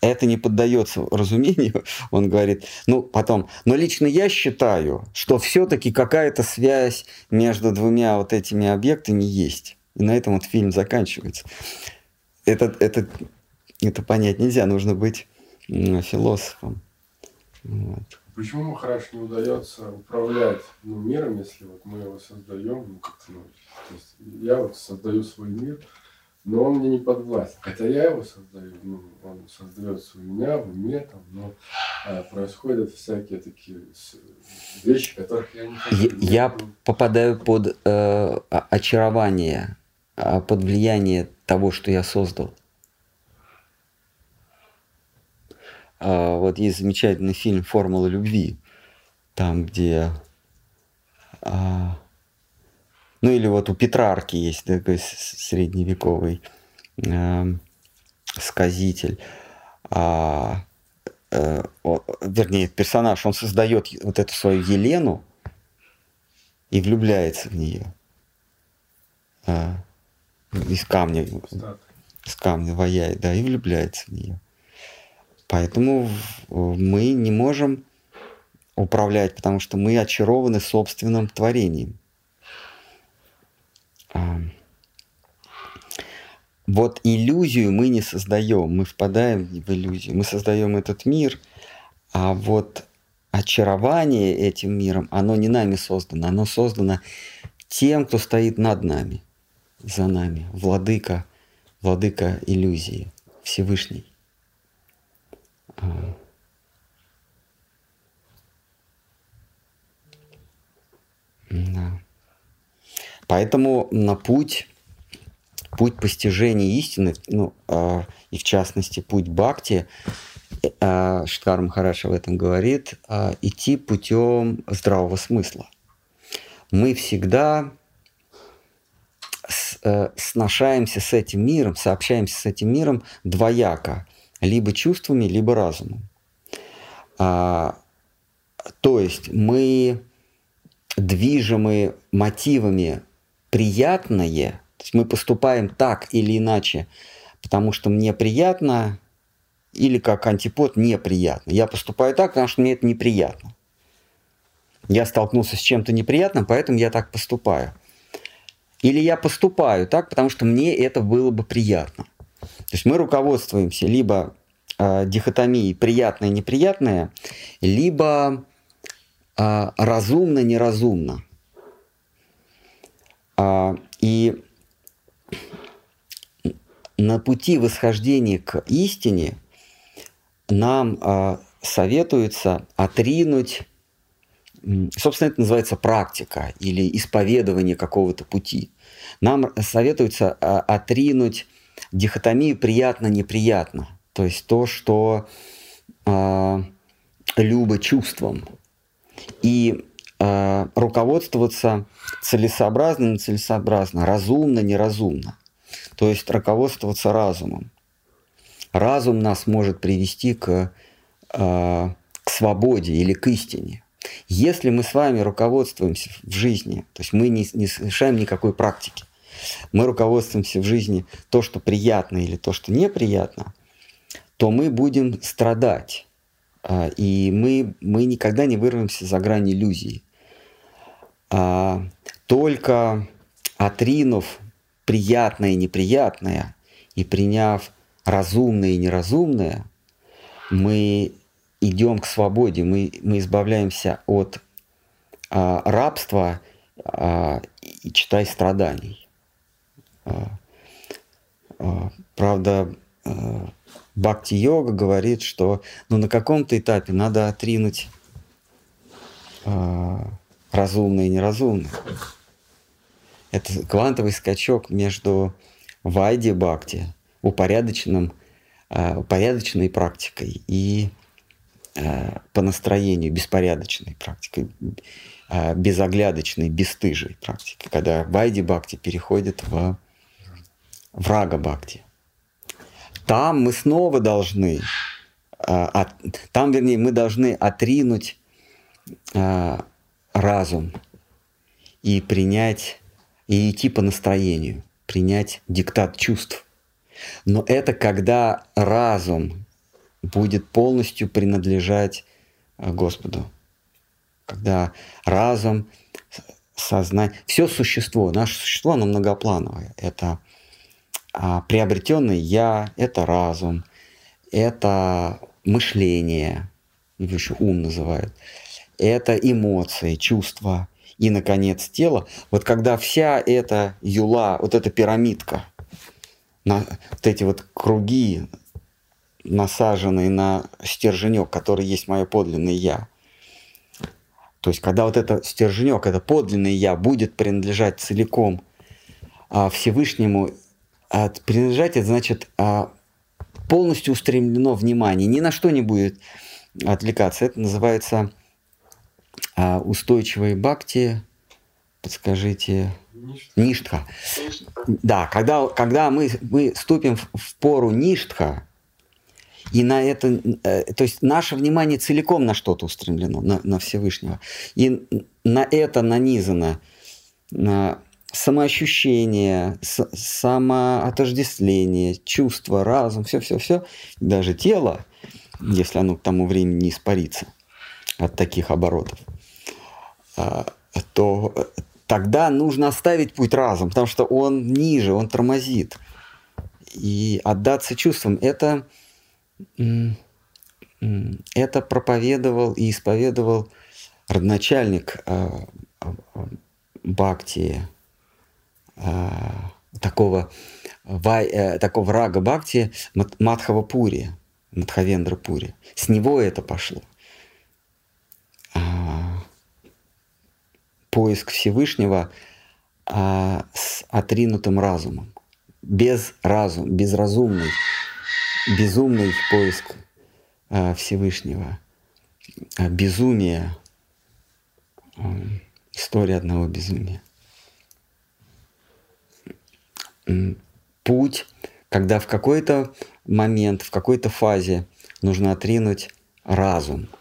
Это не поддается разумению, <laughs> он говорит. Ну, потом, но лично я считаю, что все-таки какая-то связь между двумя вот этими объектами есть. И на этом вот фильм заканчивается. Это, это это понять нельзя, нужно быть философом. Вот. Почему хорошо не удается управлять ну, миром, если вот мы его создаем, ну как-то, ну, то есть я вот создаю свой мир, но он мне не подвластен. Хотя я его создаю, ну, он создается у меня в уме, там, но а, происходят всякие такие вещи, которых я не хочу. Я, я попадаю под э, очарование, а, под влияние того, что я создал. А, вот есть замечательный фильм «Формула любви», там, где а, ну или вот у Петрарки есть такой средневековый э, сказитель. А, э, вернее, персонаж, он создает вот эту свою Елену и влюбляется в нее. А, из камня. Из камня ваяет, да, и влюбляется в нее. Поэтому мы не можем управлять, потому что мы очарованы собственным творением. вот иллюзию мы не создаем, мы впадаем в иллюзию, мы создаем этот мир, а вот очарование этим миром, оно не нами создано, оно создано тем, кто стоит над нами, за нами, владыка, владыка иллюзии, Всевышний. А. Да. Поэтому на путь путь постижения истины, ну, э, и в частности путь бхакти, э, Штхар Махарадж об этом говорит, э, идти путем здравого смысла. Мы всегда с, э, сношаемся с этим миром, сообщаемся с этим миром двояко, либо чувствами, либо разумом. А, то есть мы движимы мотивами приятное – то есть мы поступаем так или иначе, потому что мне приятно, или как антипод неприятно. Я поступаю так, потому что мне это неприятно. Я столкнулся с чем-то неприятным, поэтому я так поступаю. Или я поступаю так, потому что мне это было бы приятно. То есть мы руководствуемся либо э, дихотомией приятное-неприятное, либо э, разумно-неразумно. Э, и на пути восхождения к истине нам а, советуется отринуть, собственно, это называется практика или исповедование какого-то пути. Нам советуется а, отринуть дихотомию приятно-неприятно, то есть то, что а, любо чувством, и а, руководствоваться целесообразно-нецелесообразно, разумно-неразумно. То есть руководствоваться разумом. Разум нас может привести к, э, к свободе или к истине. Если мы с вами руководствуемся в жизни, то есть мы не, не совершаем никакой практики, мы руководствуемся в жизни то, что приятно или то, что неприятно, то мы будем страдать. А, и мы, мы никогда не вырвемся за грань иллюзии. А, только отринув приятное и неприятное, и приняв разумное и неразумное, мы идем к свободе, мы, мы избавляемся от а, рабства а, и читай страданий. А, а, правда, а, Бхакти-йога говорит, что ну, на каком-то этапе надо отринуть а, разумное и неразумное. Это квантовый скачок между вайди бхакти, упорядоченным, э, упорядоченной практикой и э, по настроению беспорядочной практикой, э, безоглядочной, бесстыжей практикой, когда вайди бхакти переходит в врага бхакти. Там мы снова должны, там, вернее, мы должны отринуть разум и принять и идти по настроению, принять диктат чувств. Но это когда разум будет полностью принадлежать э, Господу. Когда разум, сознание, все существо, наше существо, оно многоплановое. Это а, приобретенное я, это разум, это мышление, его еще ум называют, это эмоции, чувства, и, наконец, тело. Вот когда вся эта юла, вот эта пирамидка на, вот эти вот круги, насаженные на стерженек, который есть мое подлинное я. То есть, когда вот это стерженек, это подлинное я будет принадлежать целиком а, Всевышнему, а, принадлежать, это значит а, полностью устремлено внимание, ни на что не будет отвлекаться. Это называется а, устойчивые бхакти, подскажите, ништха. Да, когда, когда мы, мы ступим в, в пору ништха, и на это, э, то есть наше внимание целиком на что-то устремлено, на, на Всевышнего. И на это нанизано на самоощущение, с, самоотождествление, чувство, разум, все-все-все, даже тело, если оно к тому времени не испарится от таких оборотов, а, то тогда нужно оставить путь разум, потому что он ниже, он тормозит. И отдаться чувствам – это, это проповедовал и исповедовал родначальник а, а, Бхакти, такого, э, такого рага Бхакти Мадхава Пури, Мадхавендра Пури. С него это пошло. поиск Всевышнего а, с отринутым разумом. Без разума, безразумный, безумный поиск а, Всевышнего. А, безумие. А, история одного безумия. Путь, когда в какой-то момент, в какой-то фазе нужно отринуть разум –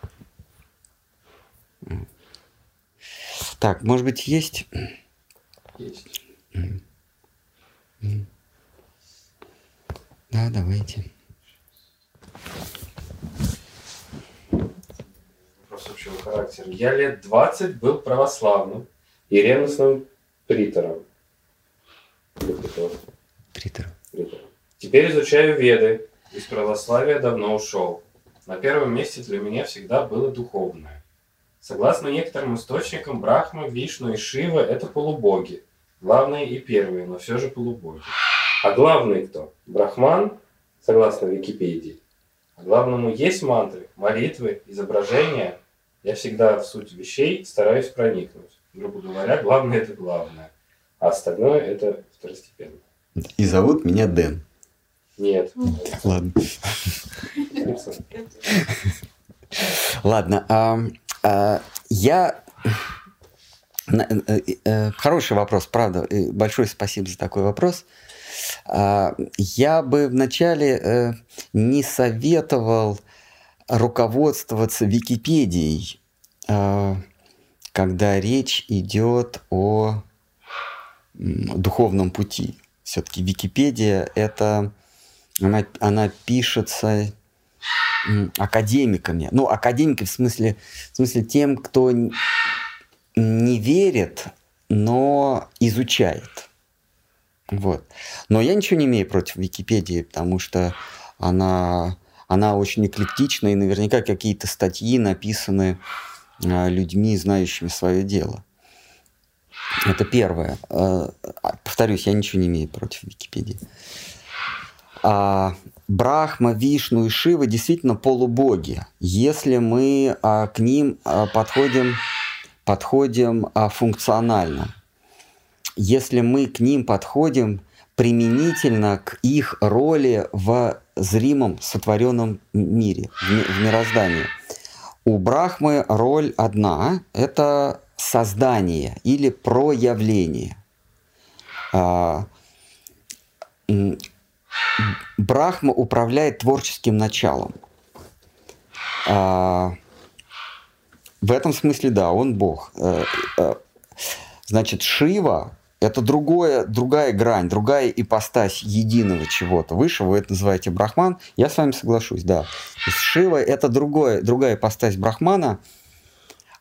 Так, может быть, есть? Есть. Да, давайте. Вопрос общего характера. Я лет 20 был православным и ревностным притором. Притором. Теперь изучаю веды. Из православия давно ушел. На первом месте для меня всегда было духовное. Согласно некоторым источникам, Брахма, Вишну и Шива – это полубоги. Главные и первые, но все же полубоги. А главный кто? Брахман, согласно Википедии. А главному есть мантры, молитвы, изображения. Я всегда в суть вещей стараюсь проникнуть. Грубо говоря, главное – это главное. А остальное – это второстепенно. И зовут меня Дэн. Нет. Ладно. Ладно. А, я... Э, э, хороший вопрос, правда. Большое спасибо за такой вопрос. А, я бы вначале э, не советовал руководствоваться Википедией, а, когда речь идет о духовном пути. Все-таки Википедия это она, она пишется академиками. Ну, академики в смысле, в смысле тем, кто не верит, но изучает. Вот. Но я ничего не имею против Википедии, потому что она, она очень эклектична, и наверняка какие-то статьи написаны а, людьми, знающими свое дело. Это первое. А, повторюсь, я ничего не имею против Википедии. А, Брахма, Вишну и Шива действительно полубоги, если мы а, к ним а, подходим, подходим функционально. Если мы к ним подходим применительно к их роли в зримом сотворенном мире, в мироздании. У Брахмы роль одна – это создание или проявление. А, Брахма управляет творческим началом. А, в этом смысле, да, он Бог. Э, э, значит, Шива – это другое, другая грань, другая ипостась единого чего-то. Выше вы это называете Брахман. Я с вами соглашусь, да. Шива – это другое, другая ипостась Брахмана.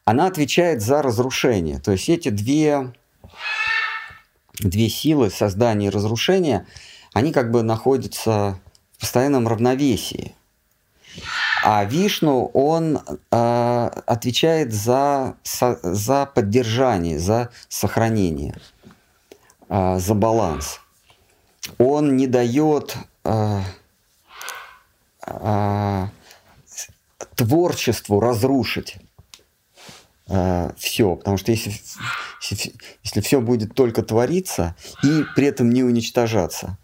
Она отвечает за разрушение. То есть эти две, две силы создания и разрушения – они как бы находятся в постоянном равновесии. А Вишну, он э, отвечает за, за поддержание, за сохранение, э, за баланс. он не дает э, э, творчеству разрушить э, все, потому что если, если, если все будет только твориться и при этом не уничтожаться,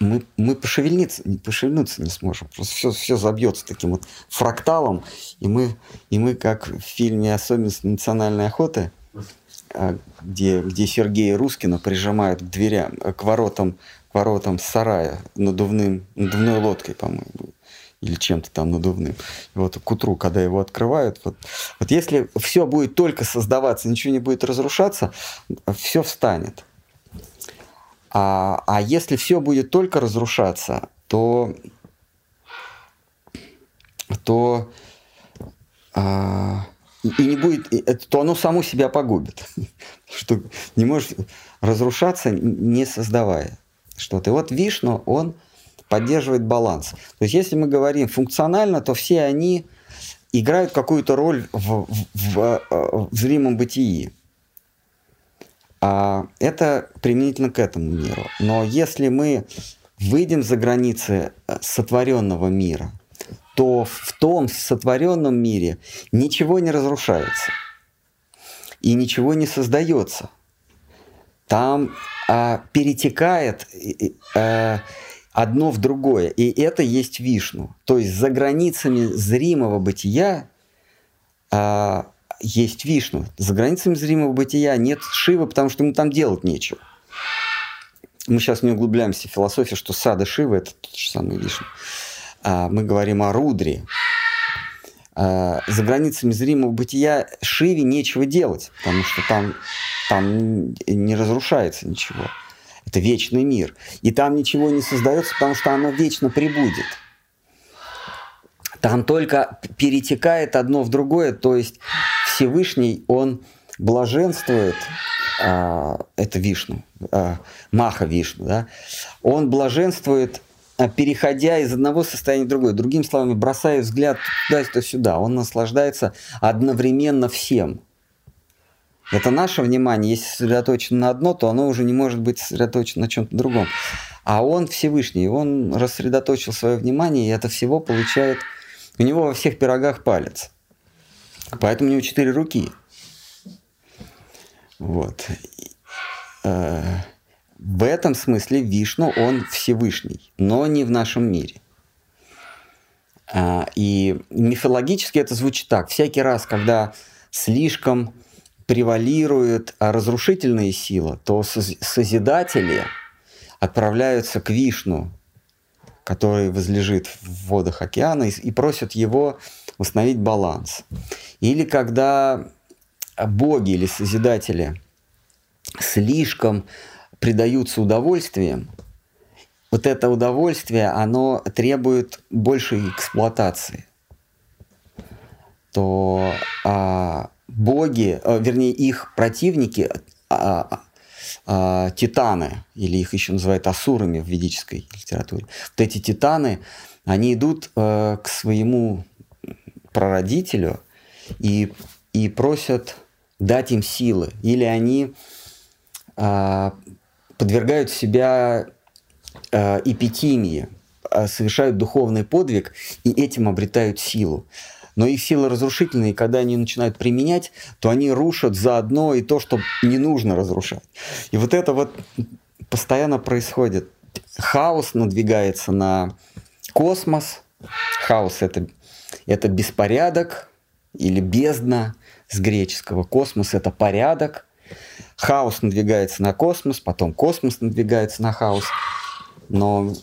мы, мы пошевельнуться, пошевельнуться не сможем. Просто все, все забьется таким вот фракталом, и мы, и мы как в фильме «Особенность национальной охоты», а, где, где Сергея Рускина прижимают к дверям, к воротам, к воротам сарая надувным, надувной лодкой, по-моему, или чем-то там надувным. И вот к утру, когда его открывают, вот, вот если все будет только создаваться, ничего не будет разрушаться, все встанет. А, а если все будет только разрушаться, то, то а, и не будет, то оно само себя погубит. <laughs> Что не можешь разрушаться, не создавая что-то. И вот Вишну, он поддерживает баланс. То есть если мы говорим функционально, то все они играют какую-то роль в, в, в, в зримом бытии. А это применительно к этому миру. Но если мы выйдем за границы э, сотворенного мира, то в том сотворенном мире ничего не разрушается и ничего не создается. Там а, перетекает а, одно в другое, и это есть Вишну. То есть за границами зримого бытия а, есть Вишну. За границами зримого бытия нет Шивы, потому что ему там делать нечего. Мы сейчас не углубляемся в философию, что сада Шивы – это тот же самый Вишну. А, мы говорим о Рудре. А, за границами зримого бытия Шиве нечего делать, потому что там, там не разрушается ничего. Это вечный мир. И там ничего не создается, потому что оно вечно прибудет. Там только перетекает одно в другое, то есть Всевышний, он блаженствует, а, это Вишну, а, Маха Вишну, да, он блаженствует, а, переходя из одного состояния в другое. Другими словами, бросая взгляд туда-сюда, он наслаждается одновременно всем. Это наше внимание, если сосредоточено на одно, то оно уже не может быть сосредоточено на чем-то другом. А он Всевышний, он рассредоточил свое внимание, и это всего получает... У него во всех пирогах палец. Поэтому у него четыре руки. Вот. Э, в этом смысле Вишну, он Всевышний, но не в нашем мире. А, и мифологически это звучит так. Всякий раз, когда слишком превалирует разрушительная сила, то созидатели отправляются к Вишну, который возлежит в водах океана, и просят его установить баланс. Или когда боги или созидатели слишком предаются удовольствием, вот это удовольствие, оно требует большей эксплуатации, то а, боги, а, вернее их противники, а, а, титаны, или их еще называют асурами в ведической литературе, вот эти титаны, они идут а, к своему прародителю и, и просят дать им силы. Или они а, подвергают себя а, эпитимии, а, совершают духовный подвиг и этим обретают силу. Но их силы разрушительные, и когда они начинают применять, то они рушат заодно и то, что не нужно разрушать. И вот это вот постоянно происходит. Хаос надвигается на космос. Хаос это это беспорядок или бездна с греческого. Космос – это порядок. Хаос надвигается на космос, потом космос надвигается на хаос. Но,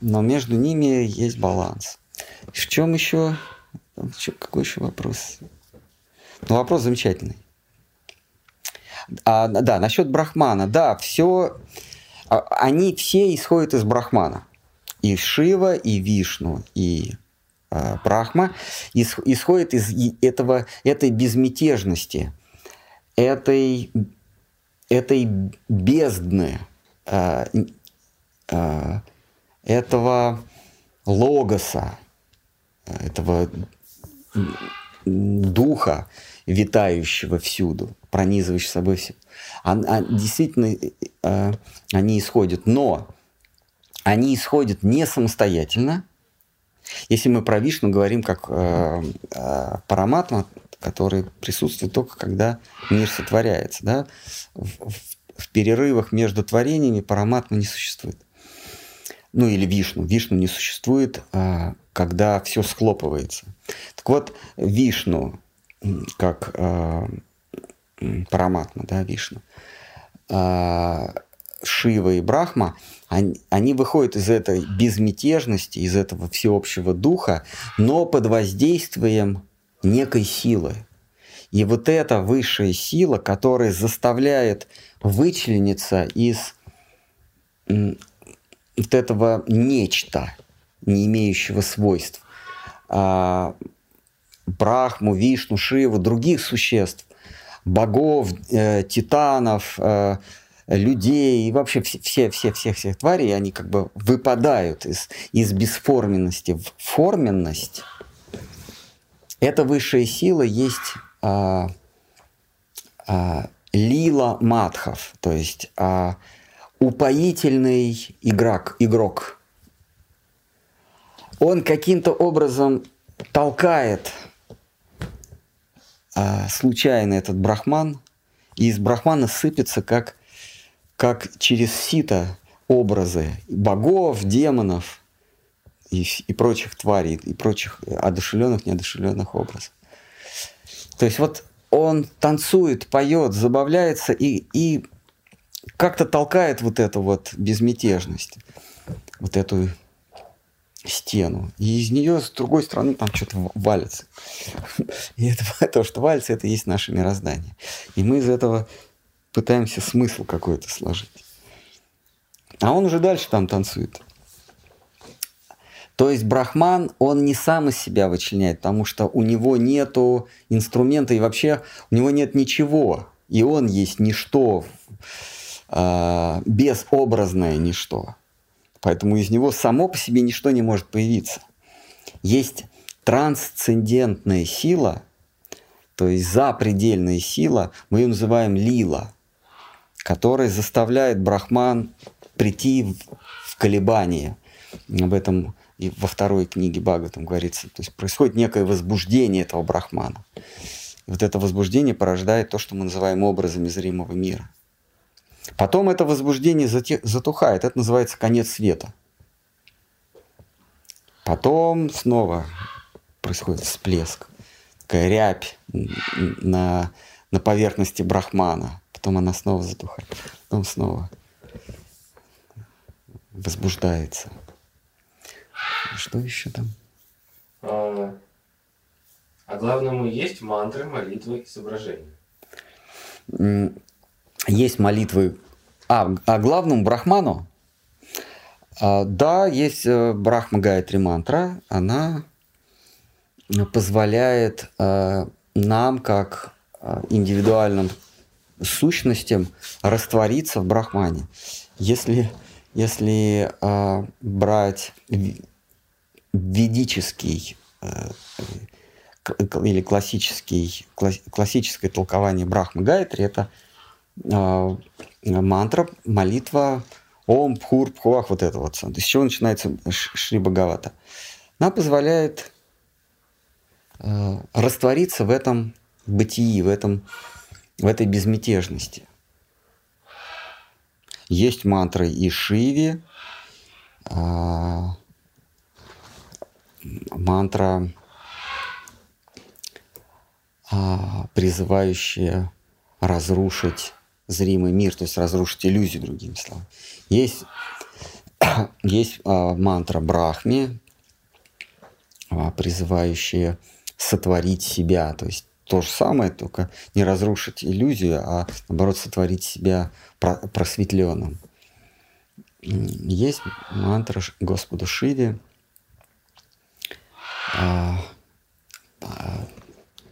но между ними есть баланс. В чем еще? Какой еще вопрос? Ну, вопрос замечательный. А, да, насчет Брахмана. Да, все, а, они все исходят из Брахмана. И Шива, и Вишну, и э, Брахма исходит из этого, этой безмятежности, этой, этой бездны, э, э, этого логоса, этого духа, витающего всюду, пронизывающего собой все. А, действительно, а, они исходят. Но они исходят не самостоятельно. Если мы про Вишну говорим как э, э, параматма, который присутствует только когда мир сотворяется. Да? В, в, в перерывах между творениями параматма не существует. Ну или Вишну. Вишну не существует, э, когда все схлопывается. Так вот, Вишну, как э, параматма, да, Вишну, э, Шива и Брахма, они, они выходят из этой безмятежности, из этого всеобщего духа, но под воздействием некой силы. И вот эта высшая сила, которая заставляет вычлениться из вот этого нечто, не имеющего свойств, а, Брахму, Вишну, Шиву, других существ, богов, э, титанов, э, людей и вообще все, все, все, всех, всех тварей, они как бы выпадают из, из бесформенности в форменность. Эта высшая сила есть а, а, лила матхов, то есть а, упоительный игрок, игрок. Он каким-то образом толкает а, случайно этот брахман, и из брахмана сыпется как как через сито образы богов, демонов и, и прочих тварей, и прочих одушевленных, неодушевленных образов. То есть вот он танцует, поет, забавляется и, и как-то толкает вот эту вот безмятежность, вот эту стену. И из нее с другой стороны там что-то валится. <laughs> И это <laughs> то, что валится, это и есть наше мироздание. И мы из этого пытаемся смысл какой-то сложить. А он уже дальше там танцует. То есть Брахман, он не сам из себя вычленяет, потому что у него нету инструмента и вообще у него нет ничего. И он есть ничто, э, безобразное ничто. Поэтому из него само по себе ничто не может появиться. Есть трансцендентная сила, то есть запредельная сила, мы ее называем лила – который заставляет Брахман прийти в, в колебание. Об этом и во второй книге Бхагаватам говорится. То есть происходит некое возбуждение этого Брахмана. И вот это возбуждение порождает то, что мы называем образами зримого мира. Потом это возбуждение затухает. Это называется конец света. Потом снова происходит всплеск, такая рябь на, на поверхности Брахмана потом она снова затухает, потом снова возбуждается. Что еще там? А, а главному есть мантры, молитвы, изображения. Есть молитвы. А, а главному брахману? А, да, есть э, Брахма Гайатри мантра. Она позволяет а, нам, как а, индивидуальным сущностям раствориться в брахмане. Если, если э, брать ведический э, или классический, классическое толкование Брахмы Гайтри, это э, мантра, молитва Ом, Пхур, Пхуах, вот это вот. С чего начинается Шри Бхагавата? Она позволяет э, раствориться в этом бытии, в этом в этой безмятежности. Есть мантры и Шиви, а, мантра, а, призывающая разрушить зримый мир, то есть разрушить иллюзию, другими словами. Есть, <coughs> есть а, мантра Брахми, а, призывающая сотворить себя, то есть то же самое, только не разрушить иллюзию, а наоборот сотворить себя просветленным. Есть мантра Господу Шиве. А,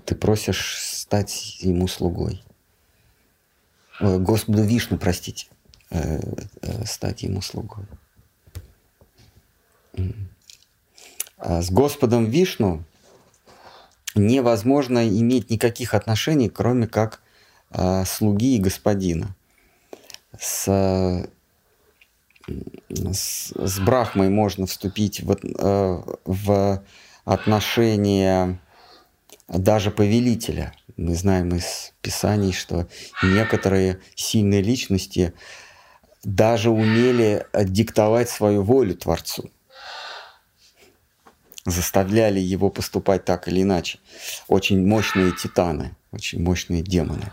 ты просишь стать ему слугой. Господу Вишну, простите, э, э, стать ему слугой. А с Господом Вишну невозможно иметь никаких отношений, кроме как э, слуги и господина. С, с, с Брахмой можно вступить в, э, в отношения даже повелителя. Мы знаем из Писаний, что некоторые сильные личности даже умели диктовать свою волю Творцу. Заставляли его поступать так или иначе. Очень мощные титаны, очень мощные демоны.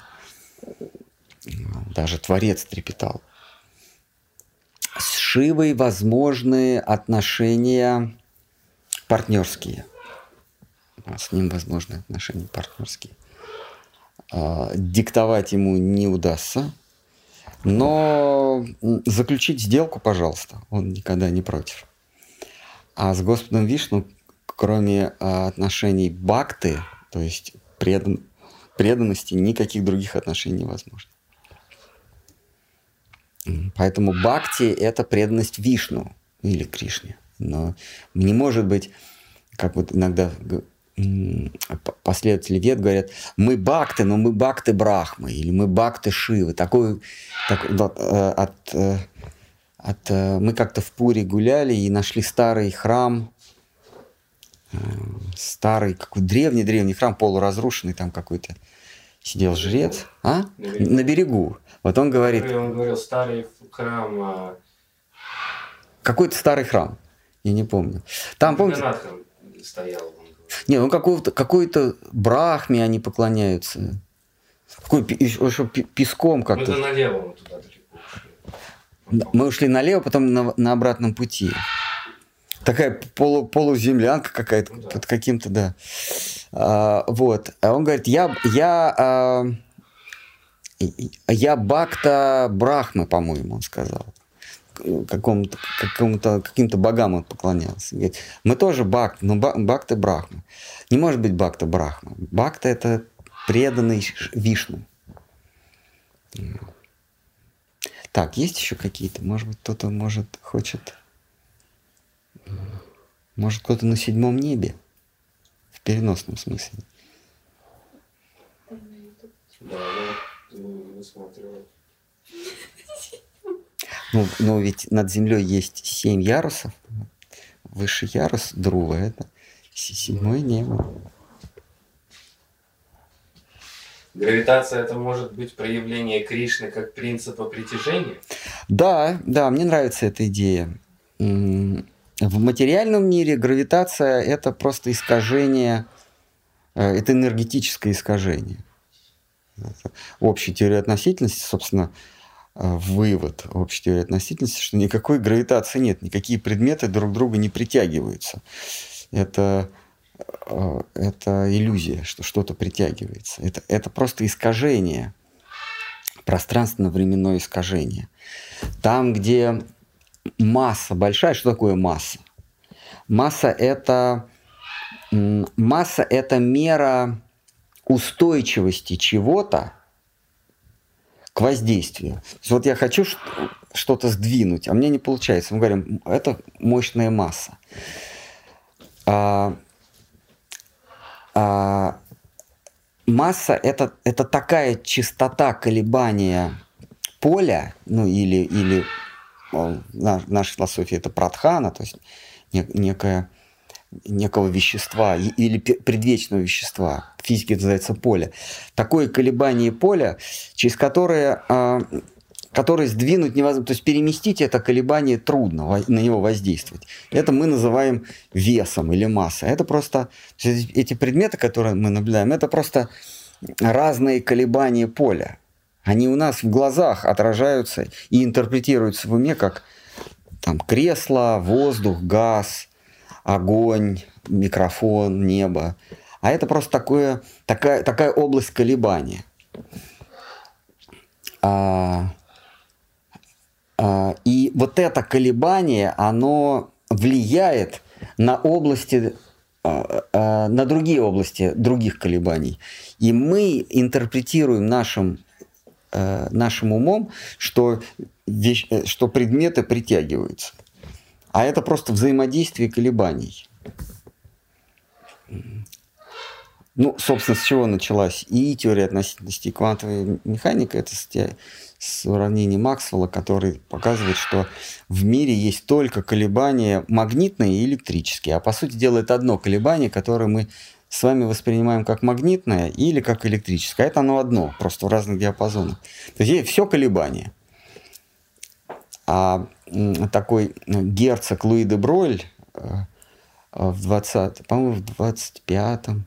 Даже Творец трепетал. С Шивой возможны отношения партнерские. С ним возможны отношения партнерские. А, диктовать ему не удастся, но заключить сделку, пожалуйста, он никогда не против. А с Господом Вишну, кроме а, отношений бакты, то есть предан, преданности, никаких других отношений невозможно. Поэтому бхакти – это преданность Вишну или Кришне. Но не может быть, как вот иногда последователи вет говорят, мы бакты, но мы бакты Брахмы, или мы бакты Шивы. Такой, так, э, от, э, от, э, мы как-то в Пуре гуляли и нашли старый храм, старый, какой древний-древний храм, полуразрушенный, там какой-то сидел жрец, а? На берегу. На берегу. Вот он говорит... Он говорил, старый храм... А, Какой-то старый храм, я не помню. Там, помните... стоял, Не, ну какой-то какой брахме они поклоняются. Какой, еще песком как-то. Мы налево мы туда далеко Мы ушли налево, потом на, на обратном пути. Такая полу, полуземлянка какая-то, ну, да. под каким-то, да. А, вот. А он говорит, я, я, а, я Бакта Брахмы, по-моему, он сказал. Какому-то, какому-то, каким-то богам он поклонялся. Говорит, мы тоже Бакт, но Бакта Брахма. Не может быть Бакта Брахма. Бакта – это преданный Вишну. Так, есть еще какие-то? Может быть, кто-то может, хочет... Может, кто-то на седьмом небе? В переносном смысле. Да, ну, высматриваю. Ну, но ведь над землей есть семь ярусов. Высший ярус Друва – это седьмое небо. Гравитация это может быть проявление Кришны как принципа притяжения? Да, да, мне нравится эта идея. В материальном мире гравитация – это просто искажение, э, это энергетическое искажение. Общая теория относительности, собственно, вывод общей теории относительности, что никакой гравитации нет, никакие предметы друг друга не притягиваются. Это, э, это иллюзия, что что-то притягивается. Это, это просто искажение, пространственно-временное искажение. Там, где масса большая. Что такое масса? Масса это, масса это мера устойчивости чего-то к воздействию. вот я хочу что-то сдвинуть, а мне не получается. Мы говорим, это мощная масса. А, а, масса это, это такая частота колебания поля, ну или, или в нашей философии это пратхана, то есть некое, некого вещества или предвечного вещества. В физике это называется поле. Такое колебание поля, через которое, а, которое сдвинуть невозможно, то есть переместить это колебание трудно, на него воздействовать. Это мы называем весом или массой. Это просто, эти предметы, которые мы наблюдаем, это просто разные колебания поля. Они у нас в глазах отражаются и интерпретируются в уме как там, кресло, воздух, газ, огонь, микрофон, небо. А это просто такое, такая, такая область колебания. А, а, и вот это колебание, оно влияет на области, а, а, на другие области других колебаний. И мы интерпретируем нашим э, нашим умом, что, вещь, э, что предметы притягиваются. А это просто взаимодействие колебаний. Ну, собственно, с чего началась и теория относительности, и квантовая механика, это с, с уравнений Максвелла, который показывает, что в мире есть только колебания магнитные и электрические. А по сути дела это одно колебание, которое мы с вами воспринимаем как магнитное или как электрическое. А это оно одно, просто в разных диапазонах. То есть все колебания. А такой герцог Луи де Бройль э, в 20, по-моему, в 25-м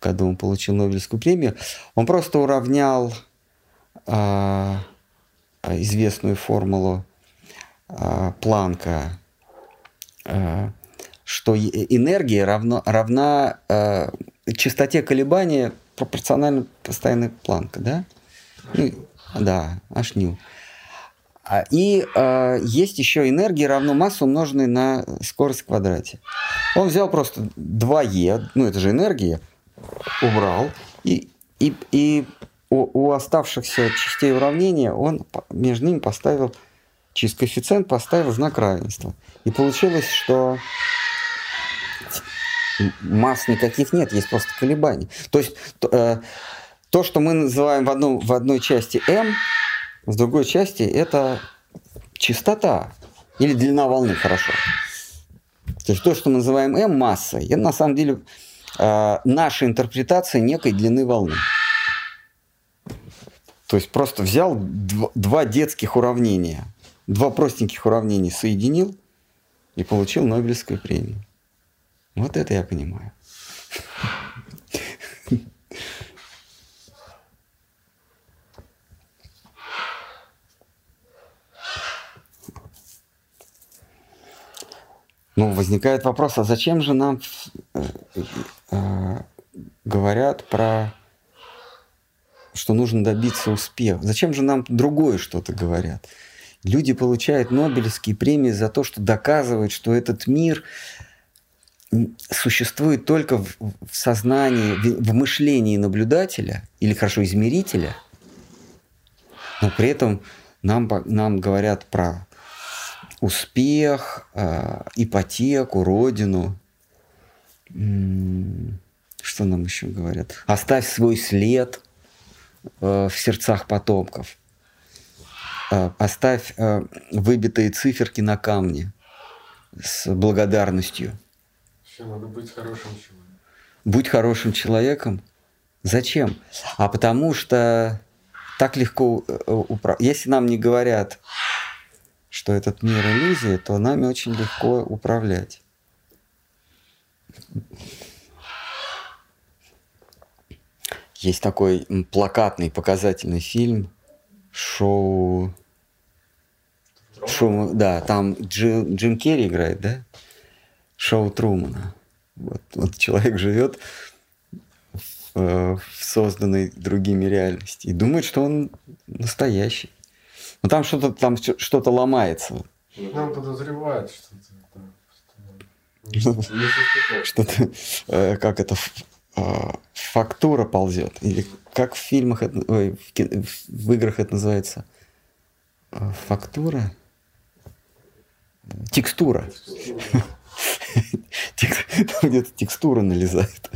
году он получил Нобелевскую премию, он просто уравнял э, известную формулу э, Планка, э, что энергия равно, равна э, частоте колебания пропорционально постоянной Планка, да? Ну, да, Ашню. И э, есть еще энергия равно массу, умноженной на скорость в квадрате. Он взял просто 2Е, ну это же энергия, убрал, и, и, и у, у оставшихся частей уравнения он между ними поставил, через коэффициент поставил знак равенства. И получилось, что масс никаких нет, есть просто колебания. То есть э, то, что мы называем в, одном, в одной части m, в другой части это частота или длина волны, хорошо. То есть то, что мы называем m массой, это на самом деле э, наша интерпретация некой длины волны. То есть просто взял два, два детских уравнения, два простеньких уравнения соединил и получил Нобелевскую премию. Вот это я понимаю. Ну, возникает вопрос, а зачем же нам э, э, говорят про что нужно добиться успеха? Зачем же нам другое что-то говорят? Люди получают Нобелевские премии за то, что доказывают, что этот мир существует только в, сознании, в, в мышлении наблюдателя или хорошо измерителя, но при этом нам, нам говорят про успех, э, ипотеку, родину. Что нам еще говорят? Оставь свой след э, в сердцах потомков. Э, оставь выбитые циферки на камне с благодарностью. Все, надо быть хорошим человеком. Будь хорошим человеком. Зачем? А потому что так легко управлять. Если нам не говорят, что этот мир иллюзии, то нами очень легко управлять. Есть такой плакатный показательный фильм шоу Шоу, да, там Джим, Джим Керри играет, да? Шоу Трумана. Вот, вот человек живет в, э, в созданной другими реальности и думает, что он настоящий. Но там что-то там что-то ломается. Нам подозревают что-то. Что-то, э, как это, э, фактура ползет. Или как в фильмах, ой, в играх это называется? Э, фактура? Текстура. Там где-то текстура налезает.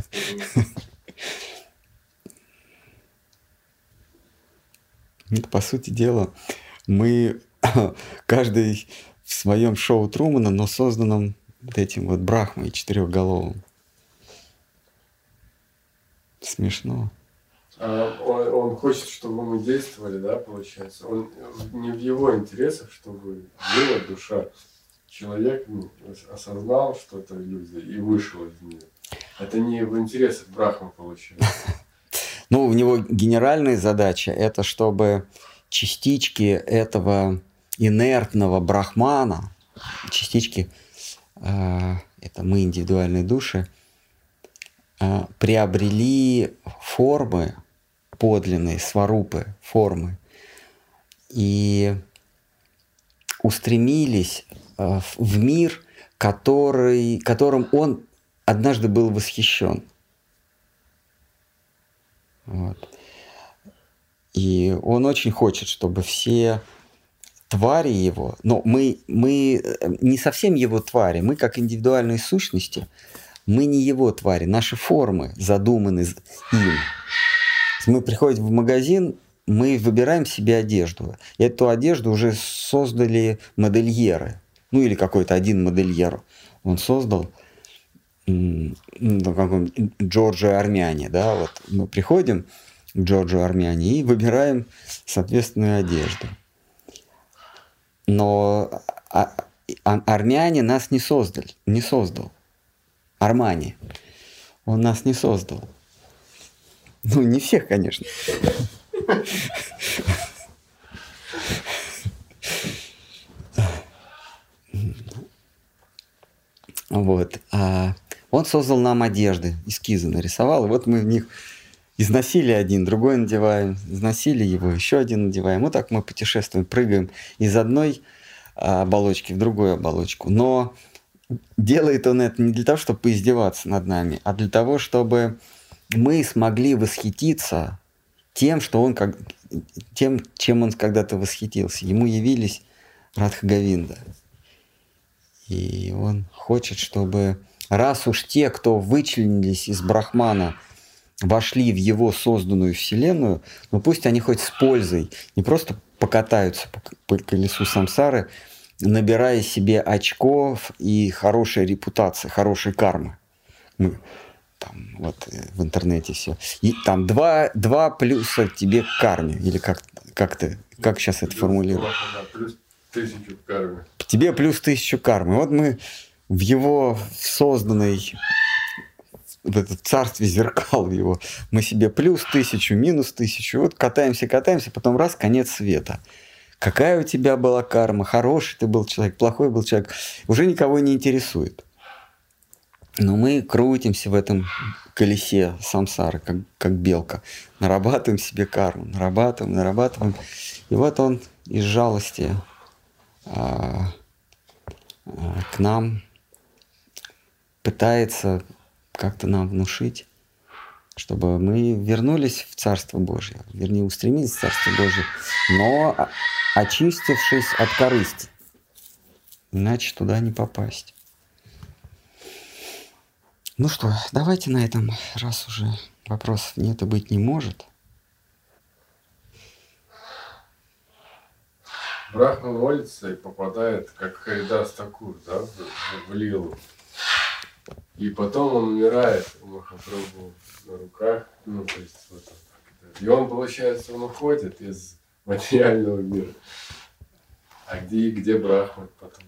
Это, по сути дела, мы <laughs> каждый в своем шоу Трумана, но созданном вот этим вот Брахмой четырехголовым. Смешно. А он, он хочет, чтобы мы действовали, да, получается. Он не в его интересах, чтобы была душа. Человек ну, осознал, что это иллюзия, и вышел из нее. Это не в интересах Брахма получается. <laughs> Ну, у него генеральная задача – это чтобы частички этого инертного брахмана, частички, э, это мы, индивидуальные души, э, приобрели формы подлинные, сварупы, формы, и устремились э, в мир, который, которым он однажды был восхищен. Вот. И он очень хочет, чтобы все твари его, но мы, мы э, не совсем его твари, мы как индивидуальные сущности, Мы не его твари, наши формы задуманы им. Мы приходим в магазин, мы выбираем себе одежду. Эту одежду уже создали модельеры. Ну или какой-то один модельер. Он создал ну, каком Джорджо Армяне, да, вот мы приходим к Джорджо Армяне и выбираем соответственную одежду. Но а, а, армяне нас не создали, не создал. Армани. Он нас не создал. Ну, не всех, конечно. Вот. А он создал нам одежды, эскизы нарисовал, и вот мы в них износили один, другой надеваем, износили его, еще один надеваем. Вот так мы путешествуем, прыгаем из одной а, оболочки в другую оболочку. Но делает он это не для того, чтобы поиздеваться над нами, а для того, чтобы мы смогли восхититься тем, что он как, тем, чем он когда-то восхитился. Ему явились Радхагавинда. И он хочет, чтобы раз уж те, кто вычленились из Брахмана, вошли в его созданную вселенную, ну пусть они хоть с пользой, не просто покатаются по, по колесу самсары, набирая себе очков и хорошей репутации, хорошей кармы. Мы, там, вот э, в интернете все. И там два, два плюса тебе к карме. Или как, как ты, как сейчас это формулируешь? Плюс тысячу кармы. Тебе плюс тысячу кармы. Вот мы в его созданной в это царстве зеркал его, мы себе плюс тысячу, минус тысячу, вот катаемся, катаемся, потом раз, конец света. Какая у тебя была карма, хороший ты был человек, плохой был человек, уже никого не интересует. Но мы крутимся в этом колесе самсары, как, как белка. Нарабатываем себе карму, нарабатываем, нарабатываем. И вот он из жалости а, а, к нам пытается как-то нам внушить, чтобы мы вернулись в Царство Божье, вернее, устремились в Царство Божье, но очистившись от корысти. Иначе туда не попасть. Ну что, давайте на этом, раз уже вопросов нет и быть не может. Брахма молится и попадает, как Харидас Такур, да, в Лилу. И потом он умирает у Махапрабху на руках. Ну, то есть, вот и он, получается, он уходит из материального мира. А где, где Брахма потом?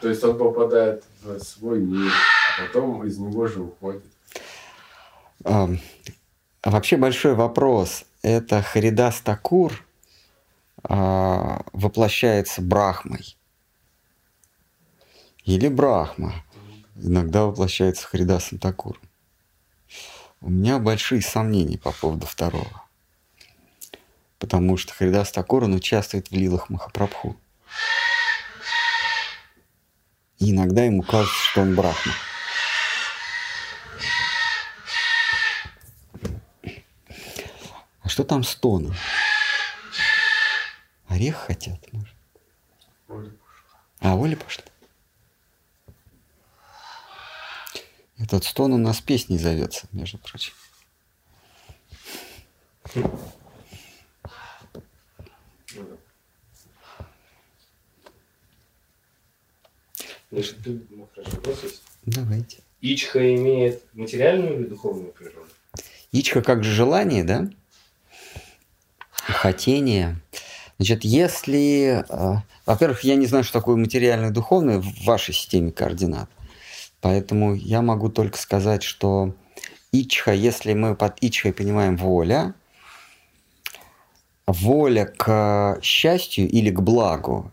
То есть он попадает в свой мир, а потом из него же уходит. А, вообще большой вопрос. Это Харидас Такур а, воплощается Брахмой? Или Брахма иногда воплощается Харидасом Такуром? У меня большие сомнения по поводу второго. Потому что Харидас Такур, он участвует в лилах Махапрабху. И иногда ему кажется, что он брахма. А что там с тоном? Орех хотят, может? А, Оля пошла. Этот стон у нас песней зовется, между прочим. Ну, хорошо, вопрос есть. Давайте. Ичха имеет материальную или духовную природу? Ичка как же желание, да? Хотение. Значит, если... э, Во-первых, я не знаю, что такое материальное и духовное в вашей системе координат. Поэтому я могу только сказать, что ичха, если мы под ичхой понимаем воля, воля к счастью или к благу,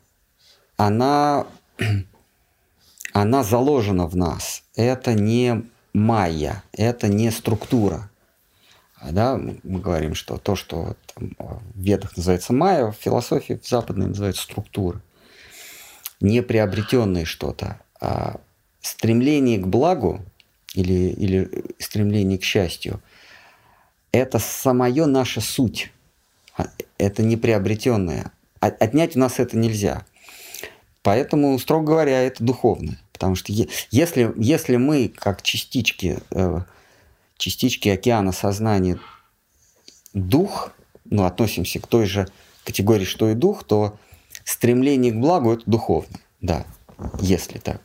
она, <clears throat> она заложена в нас. Это не майя, это не структура. А, Да, мы говорим, что то, что там, в ведах называется майя, в философии в западной называется структура. Не приобретенное что-то, а стремление к благу или, или стремление к счастью – это самое наша суть. А, Это не приобретенное. Отнять у нас это нельзя. Поэтому, строго говоря, это духовное. Потому что если, если мы, как частички, э, частички океана сознания, дух, ну, относимся к той же категории, что и дух, то стремление к благу – это духовно, да, если так.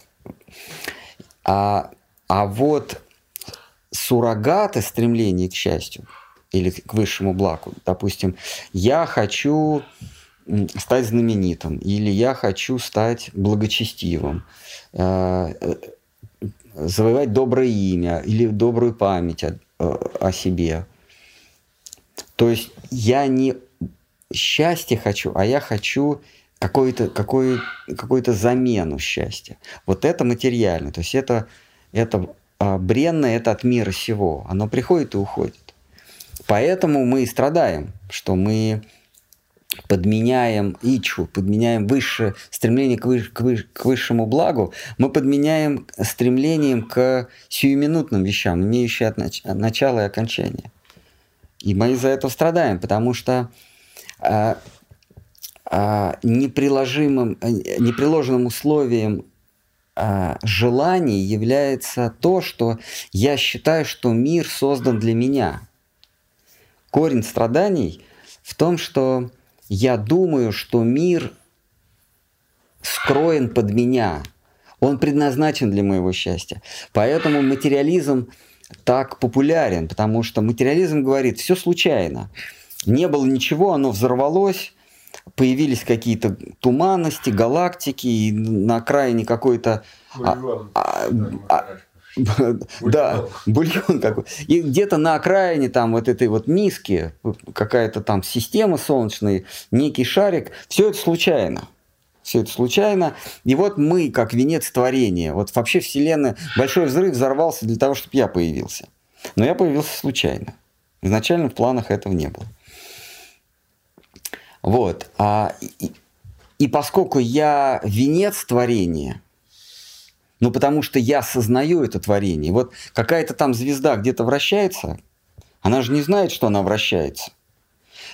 А, а вот суррогаты стремления к счастью или к высшему благу, допустим, я хочу стать знаменитым, или я хочу стать благочестивым, э, э, завоевать доброе имя или добрую память о, о себе. То есть я не счастье хочу, а я хочу какую-то какую, какую замену счастья. Вот это материально, то есть это, это а, бренное, это от мира сего. Оно приходит и уходит. Поэтому мы и страдаем, что мы подменяем ичу, подменяем высшее стремление к, выш, к, выш, к высшему благу, мы подменяем стремлением к сиюминутным вещам, имеющим от нач, начало и окончание. И мы из-за этого страдаем, потому что а, неприложимым, а, неприложенным условием а, желаний является то, что я считаю, что мир создан для меня. Корень страданий в том, что я думаю, что мир скроен под меня. Он предназначен для моего счастья. Поэтому материализм так популярен, потому что материализм говорит, все случайно. Не было ничего, оно взорвалось, появились какие-то туманности, галактики, и на окраине какой-то... А, а, а, <laughs> да, бульон какой. И где-то на окраине там вот этой вот миски, какая-то там система солнечная, некий шарик, все это случайно. Все это случайно. И вот мы, как венец творения, вот вообще Вселенная, большой взрыв взорвался для того, чтобы я появился. Но я появился случайно. Изначально в планах этого не было. Вот. А, и, и поскольку я венец творения, ну потому что я осознаю это творение. Вот какая-то там звезда где-то вращается, она же не знает, что она вращается.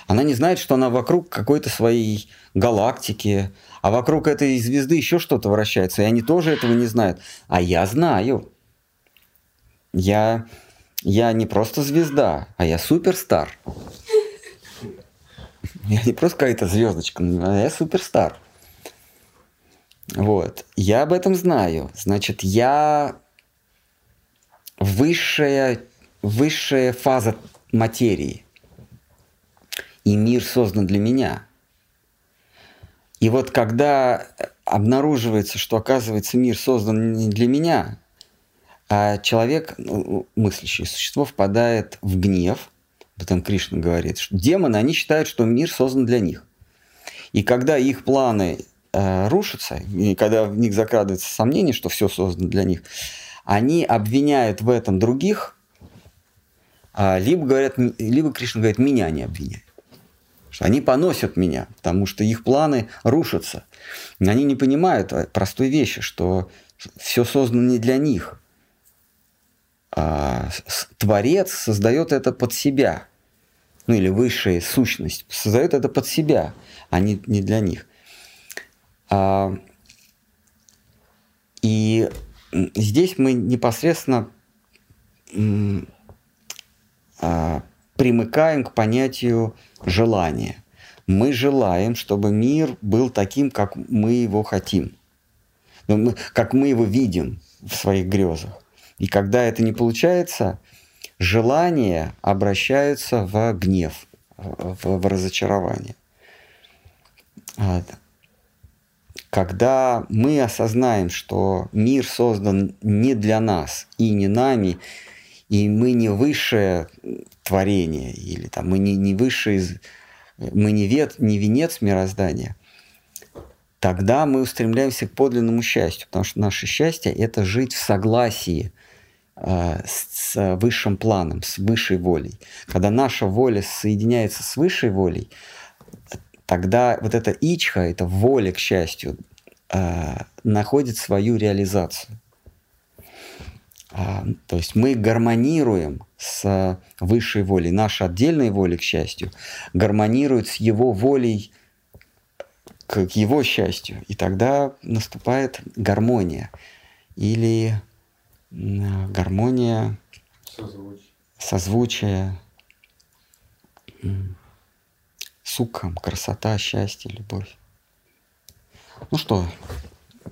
Она не знает, что она вокруг какой-то своей галактики, а вокруг этой звезды еще что-то вращается, и они тоже этого не знают. А я знаю. Я, я не просто звезда, а я суперстар. Я не просто какая-то звездочка, я суперстар. Вот. Я об этом знаю. Значит, я высшая, высшая фаза материи. И мир создан для меня. И вот когда обнаруживается, что оказывается мир создан не для меня, а человек, ну, мыслящее существо, впадает в гнев, этом Кришна говорит, что демоны, они считают, что мир создан для них. И когда их планы э, рушатся, и когда в них закрадывается сомнение, что все создано для них, они обвиняют в этом других, а либо говорят, либо Кришна говорит, меня не обвиняют. Что они поносят меня, потому что их планы рушатся. Они не понимают простой вещи, что все создано не для них. А Творец создает это под себя ну или высшая сущность, создает это под себя, а не, не для них. А, и здесь мы непосредственно а, примыкаем к понятию желания. Мы желаем, чтобы мир был таким, как мы его хотим, ну, как мы его видим в своих грезах. И когда это не получается, желания обращаются в гнев, в, в разочарование. Когда мы осознаем, что мир создан не для нас и не нами, и мы не высшее творение, или там, мы не, не высшее, мы не, вет, не венец мироздания, тогда мы устремляемся к подлинному счастью, потому что наше счастье – это жить в согласии с высшим планом, с высшей волей. Когда наша воля соединяется с высшей волей, тогда вот эта ичха, эта воля к счастью, э, находит свою реализацию. А, то есть мы гармонируем с высшей волей. Наша отдельная воля к счастью гармонирует с его волей к его счастью. И тогда наступает гармония. или гармония, Созвучие. созвучие, сукхам, красота, счастье, любовь. Ну что,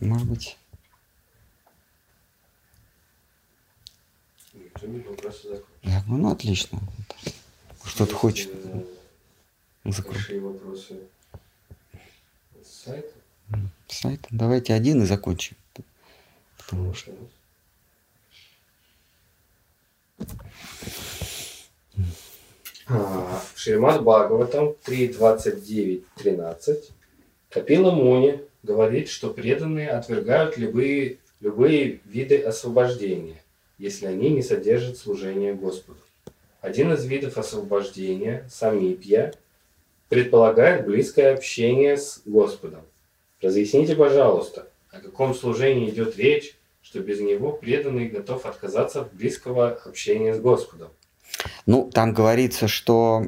может быть, я говорю, ну отлично. Что-то хочет э, Большие вопросы с сайта. сайт. Давайте один и закончим. Потому что Шримад Бхагаватам 3.29.13 Капила Муни говорит, что преданные отвергают любые, любые виды освобождения, если они не содержат служение Господу. Один из видов освобождения, самипья, предполагает близкое общение с Господом. Разъясните, пожалуйста, о каком служении идет речь, что без него преданный готов отказаться от близкого общения с Господом. Ну, там говорится, что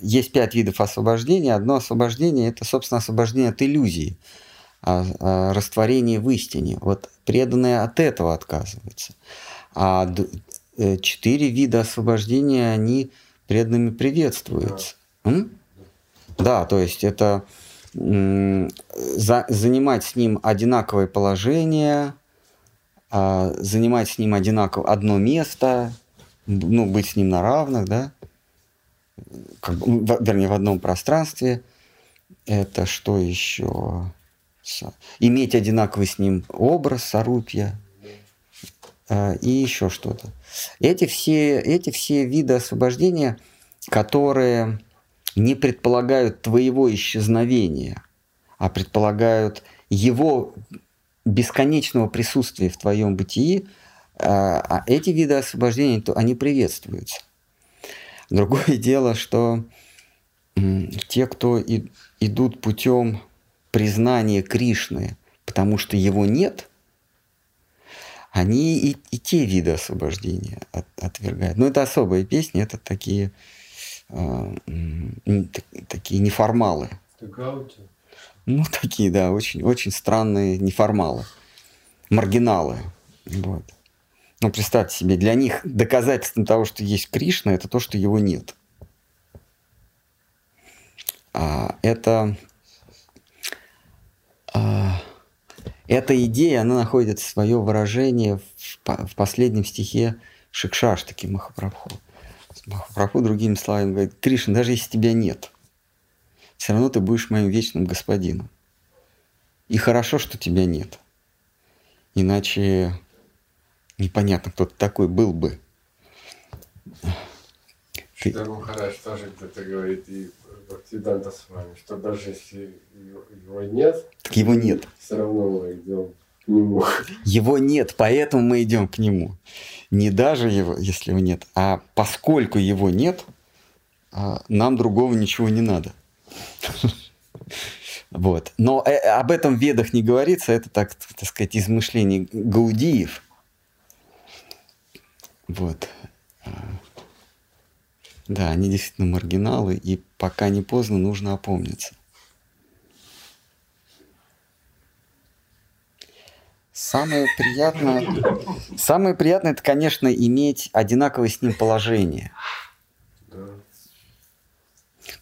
есть пять видов освобождения. Одно освобождение – это, собственно, освобождение от иллюзии, а- а растворение в истине. Вот преданные от этого отказываются. А э, четыре вида освобождения, они преданными приветствуются. М? Да, то есть это за- занимать с ним одинаковое положение, а, занимать с ним одинаково одно место, ну, быть с ним на равных, да, как бы, в- вернее, в одном пространстве. Это что еще? С- Иметь одинаковый с ним образ, сарупья а, и еще что-то. Эти все, эти все виды освобождения, которые не предполагают твоего исчезновения, а предполагают его бесконечного присутствия в твоем бытии, а а эти виды освобождения, то они приветствуются. Другое <laughs> дело, что те, кто и- идут путем признания Кришны, потому что его нет, они и, и те виды освобождения от- отвергают. Но это особые песни, это такие, а, так- такие неформалы. Тагаути. Ну, такие, да, очень, очень странные неформалы, маргиналы. Вот. Ну, представьте себе, для них доказательством того, что есть Кришна, это то, что его нет. А, это, а, эта идея, она находит свое выражение в, в последнем стихе Шикшаштаки Махапрабху. Махапрабху другими словами говорит, Кришна, даже если тебя нет, все равно ты будешь моим вечным господином. И хорошо, что тебя нет. Иначе непонятно, кто ты такой был бы. Ты- Махарадж тоже где-то говорит, и Бхактиданта с вами, что даже если его, его нет, Так его нет. все равно мы идем к нему. Его нет, поэтому мы идем к нему. Не даже его, если его нет, а поскольку его нет, а, нам другого ничего не надо. <laughs> Вот. Но э, об этом в ведах не говорится, это так, так сказать, измышление гаудиев. Вот. А, Да, они действительно маргиналы, и пока не поздно, нужно опомниться. Самое приятное, самое приятное, это, конечно, иметь одинаковое с ним положение.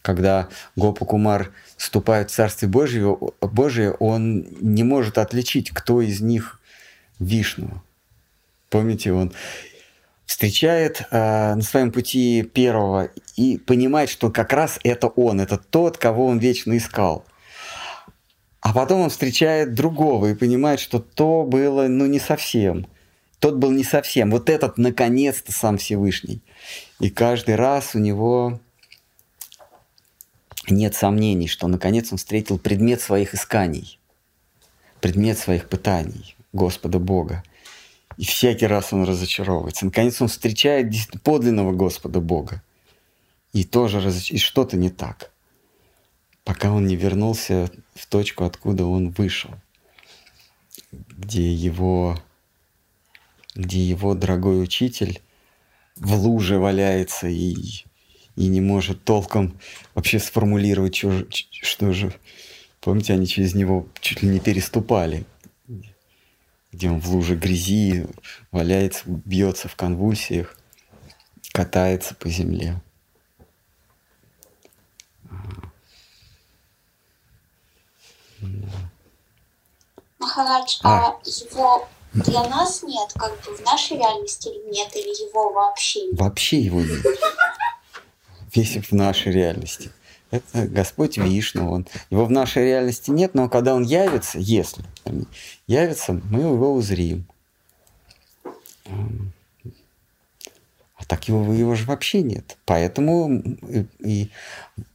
Да. Когда Гопа Кумар вступает в Царствие Божие, Божие, он не может отличить, кто из них Вишну. Помните, он встречает э, на своем пути первого и понимает, что как раз это он, это тот, кого он вечно искал. А потом он встречает другого и понимает, что то было, ну, не совсем. Тот был не совсем. Вот этот, наконец-то, сам Всевышний. И каждый раз у него нет сомнений, что, наконец, он встретил предмет своих исканий, предмет своих пытаний, Господа Бога. И всякий раз он разочаровывается. Наконец, он встречает подлинного Господа Бога. И тоже разоч... и что-то не так пока он не вернулся в точку, откуда он вышел, где его, где его дорогой учитель в луже валяется и, и не может толком вообще сформулировать, что, же- что же... Помните, они через него чуть ли не переступали. где он в луже грязи валяется, бьется в конвульсиях, катается по земле. Махарадж, а, его для нас нет, как бы в нашей реальности нет, или его вообще нет? Вообще его нет. Весь в нашей реальности. Это Господь Вишну. Он, его в нашей реальности нет, но когда он явится, если явится, мы его узрим. А так его, его же вообще нет. Поэтому и, и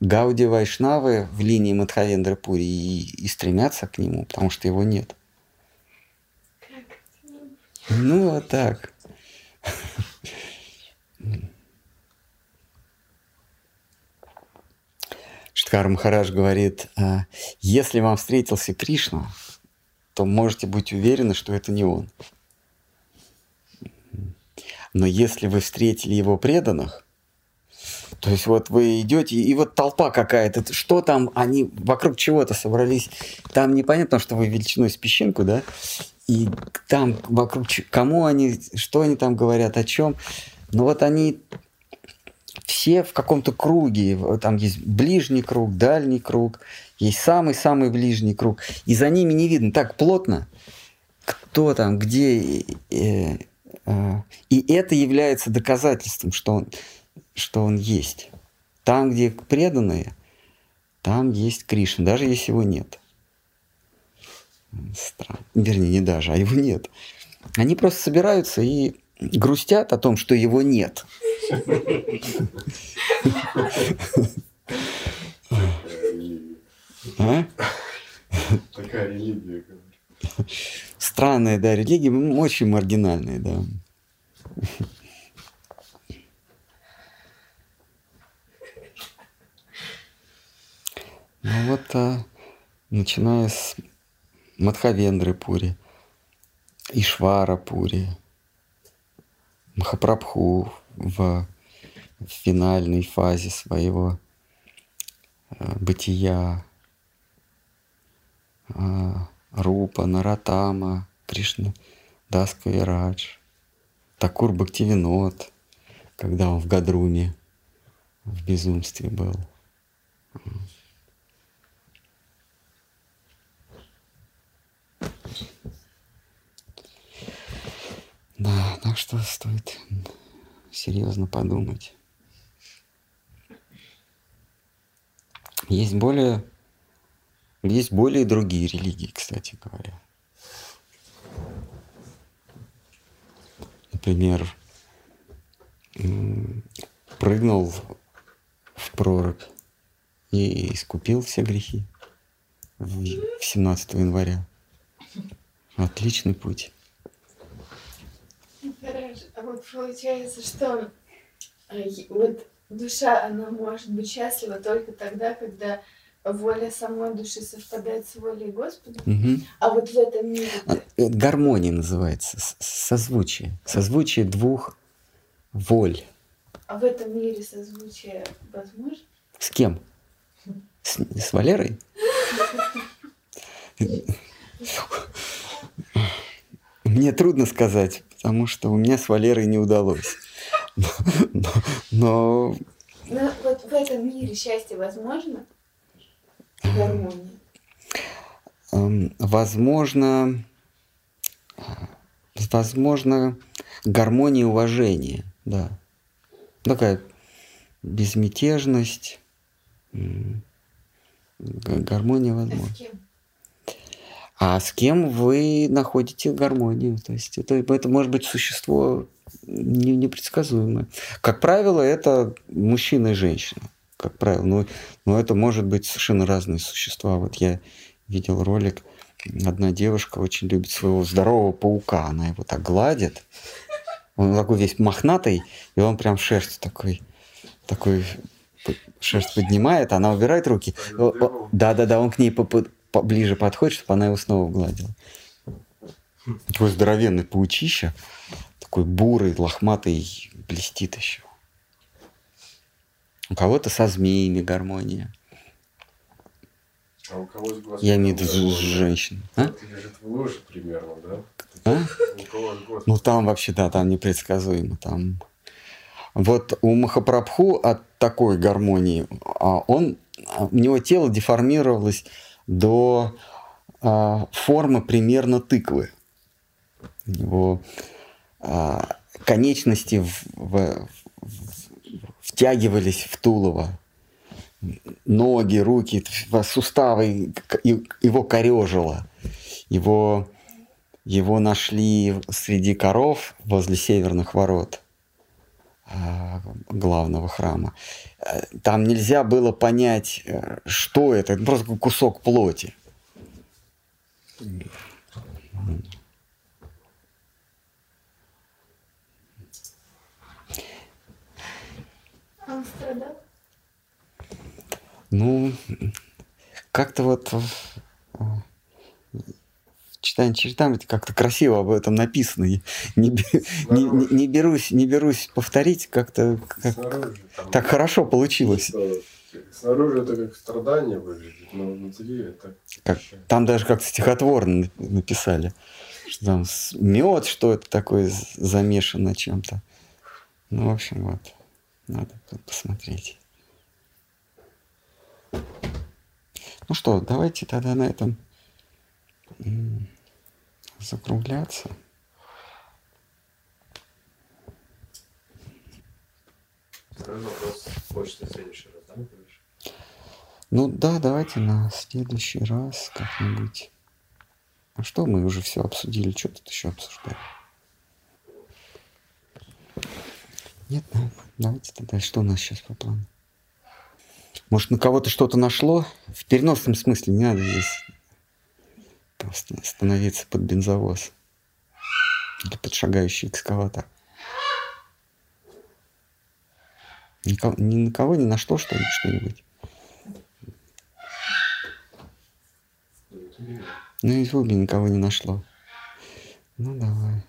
Гауди Вайшнавы в линии Мадхавендры Пури и, и стремятся к нему, потому что его нет. Ну, вот так. <laughs> Штхар Махарадж говорит, «А, если вам встретился Кришна, то можете быть уверены, что это не он. Но если вы встретили его преданных, то есть вот вы идете, и вот толпа какая-то, что там, они вокруг чего-то собрались, там непонятно, что вы величиной с песчинку, да, и там вокруг кому они, что они там говорят, о чем. Но вот они все в каком-то круге. Там есть ближний круг, дальний круг, есть самый-самый ближний круг. И за ними не видно так плотно, кто там, где. Э, э, и это является доказательством, что он, что он есть. Там, где преданные, там есть Кришна, даже если его нет. Странно. Вернее, не даже, а его нет. Они просто собираются и грустят о том, что его нет. А? Такая религия. Странная, да, религия, очень маргинальная, да. Ну вот, а, начиная с Мадхавендры Пури, Ишвара Пури, Махапрабху в финальной фазе своего э, бытия, а, Рупа, Наратама, Кришна, Даска Вирадж, Такур Бхактивинот, когда он в Гадруме в безумстве был. Да, так что стоит серьезно подумать. Есть более, есть более другие религии, кстати говоря. Например, прыгнул в прорубь и искупил все грехи в 17 января. Отличный путь. Вот получается, что э, вот душа, она может быть счастлива только тогда, когда воля самой души совпадает с волей Господа. Угу. А вот в этом мире... А, гармония называется, созвучие. Созвучие двух воль. А в этом мире созвучие возможно? С кем? С, с Валерой? <laughs> Мне трудно сказать, потому что у меня с Валерой не удалось. Но, но, но... вот в этом мире счастье возможно? Гармония? Эм, возможно, возможно, гармония и уважение, да. Такая безмятежность, гармония возможно. А с кем? А с кем вы находите гармонию. То есть это, это может быть существо не, непредсказуемое. Как правило, это мужчина и женщина. Как правило. Но, но это может быть совершенно разные существа. Вот я видел ролик, одна девушка очень любит своего здорового паука. Она его так гладит. Он такой весь мохнатый, и он прям шерсть такой, такой шерсть поднимает, она убирает руки. Да-да-да, он к ней поближе подходит, чтобы она его снова гладила. Такой здоровенный паучище, такой бурый, лохматый, блестит еще. У кого-то со змеями гармония. А у кого с Я имею в виду женщин. А? Лежит в луже примерно, да? А? Ну там вообще, да, там непредсказуемо. Там... Вот у Махапрабху от такой гармонии, а он, у него тело деформировалось до а, формы примерно тыквы. У него а, конечности в- в- в- втягивались в тулово. Ноги, руки, суставы, его корежило. Его его нашли среди коров возле северных ворот главного храма. Э, Там нельзя было понять, э, что это. Это просто кусок плоти. Он страдал? Ну, как-то вот э, в читании Чаритамрити как-то красиво об этом написано. Не, не, не- не берусь, не берусь повторить, как-то как- Снаружи там... так хорошо получилось. что, Снаружи это как страдание выглядит, но внутри это... Как- Там даже как-то стихотворно на- написали, что там мед, что это такое замешано чем-то. Ну, в общем, вот. Надо посмотреть. Ну что, давайте тогда на этом м, закругляться. Второй вопрос хочется в следующий раз, да, Михаилович? Ну да, давайте на следующий раз как-нибудь. А что мы уже все обсудили? Что тут еще обсуждать? Нет, ну, давайте тогда, что у нас сейчас по плану? Может, на кого-то что-то нашло? В переносном смысле не надо здесь просто становиться под бензовоз. Или под шагающий экскаватор. Никого, ни на кого не нашло что ли что-нибудь? Ну, и Лубе никого не нашло. Ну, давай.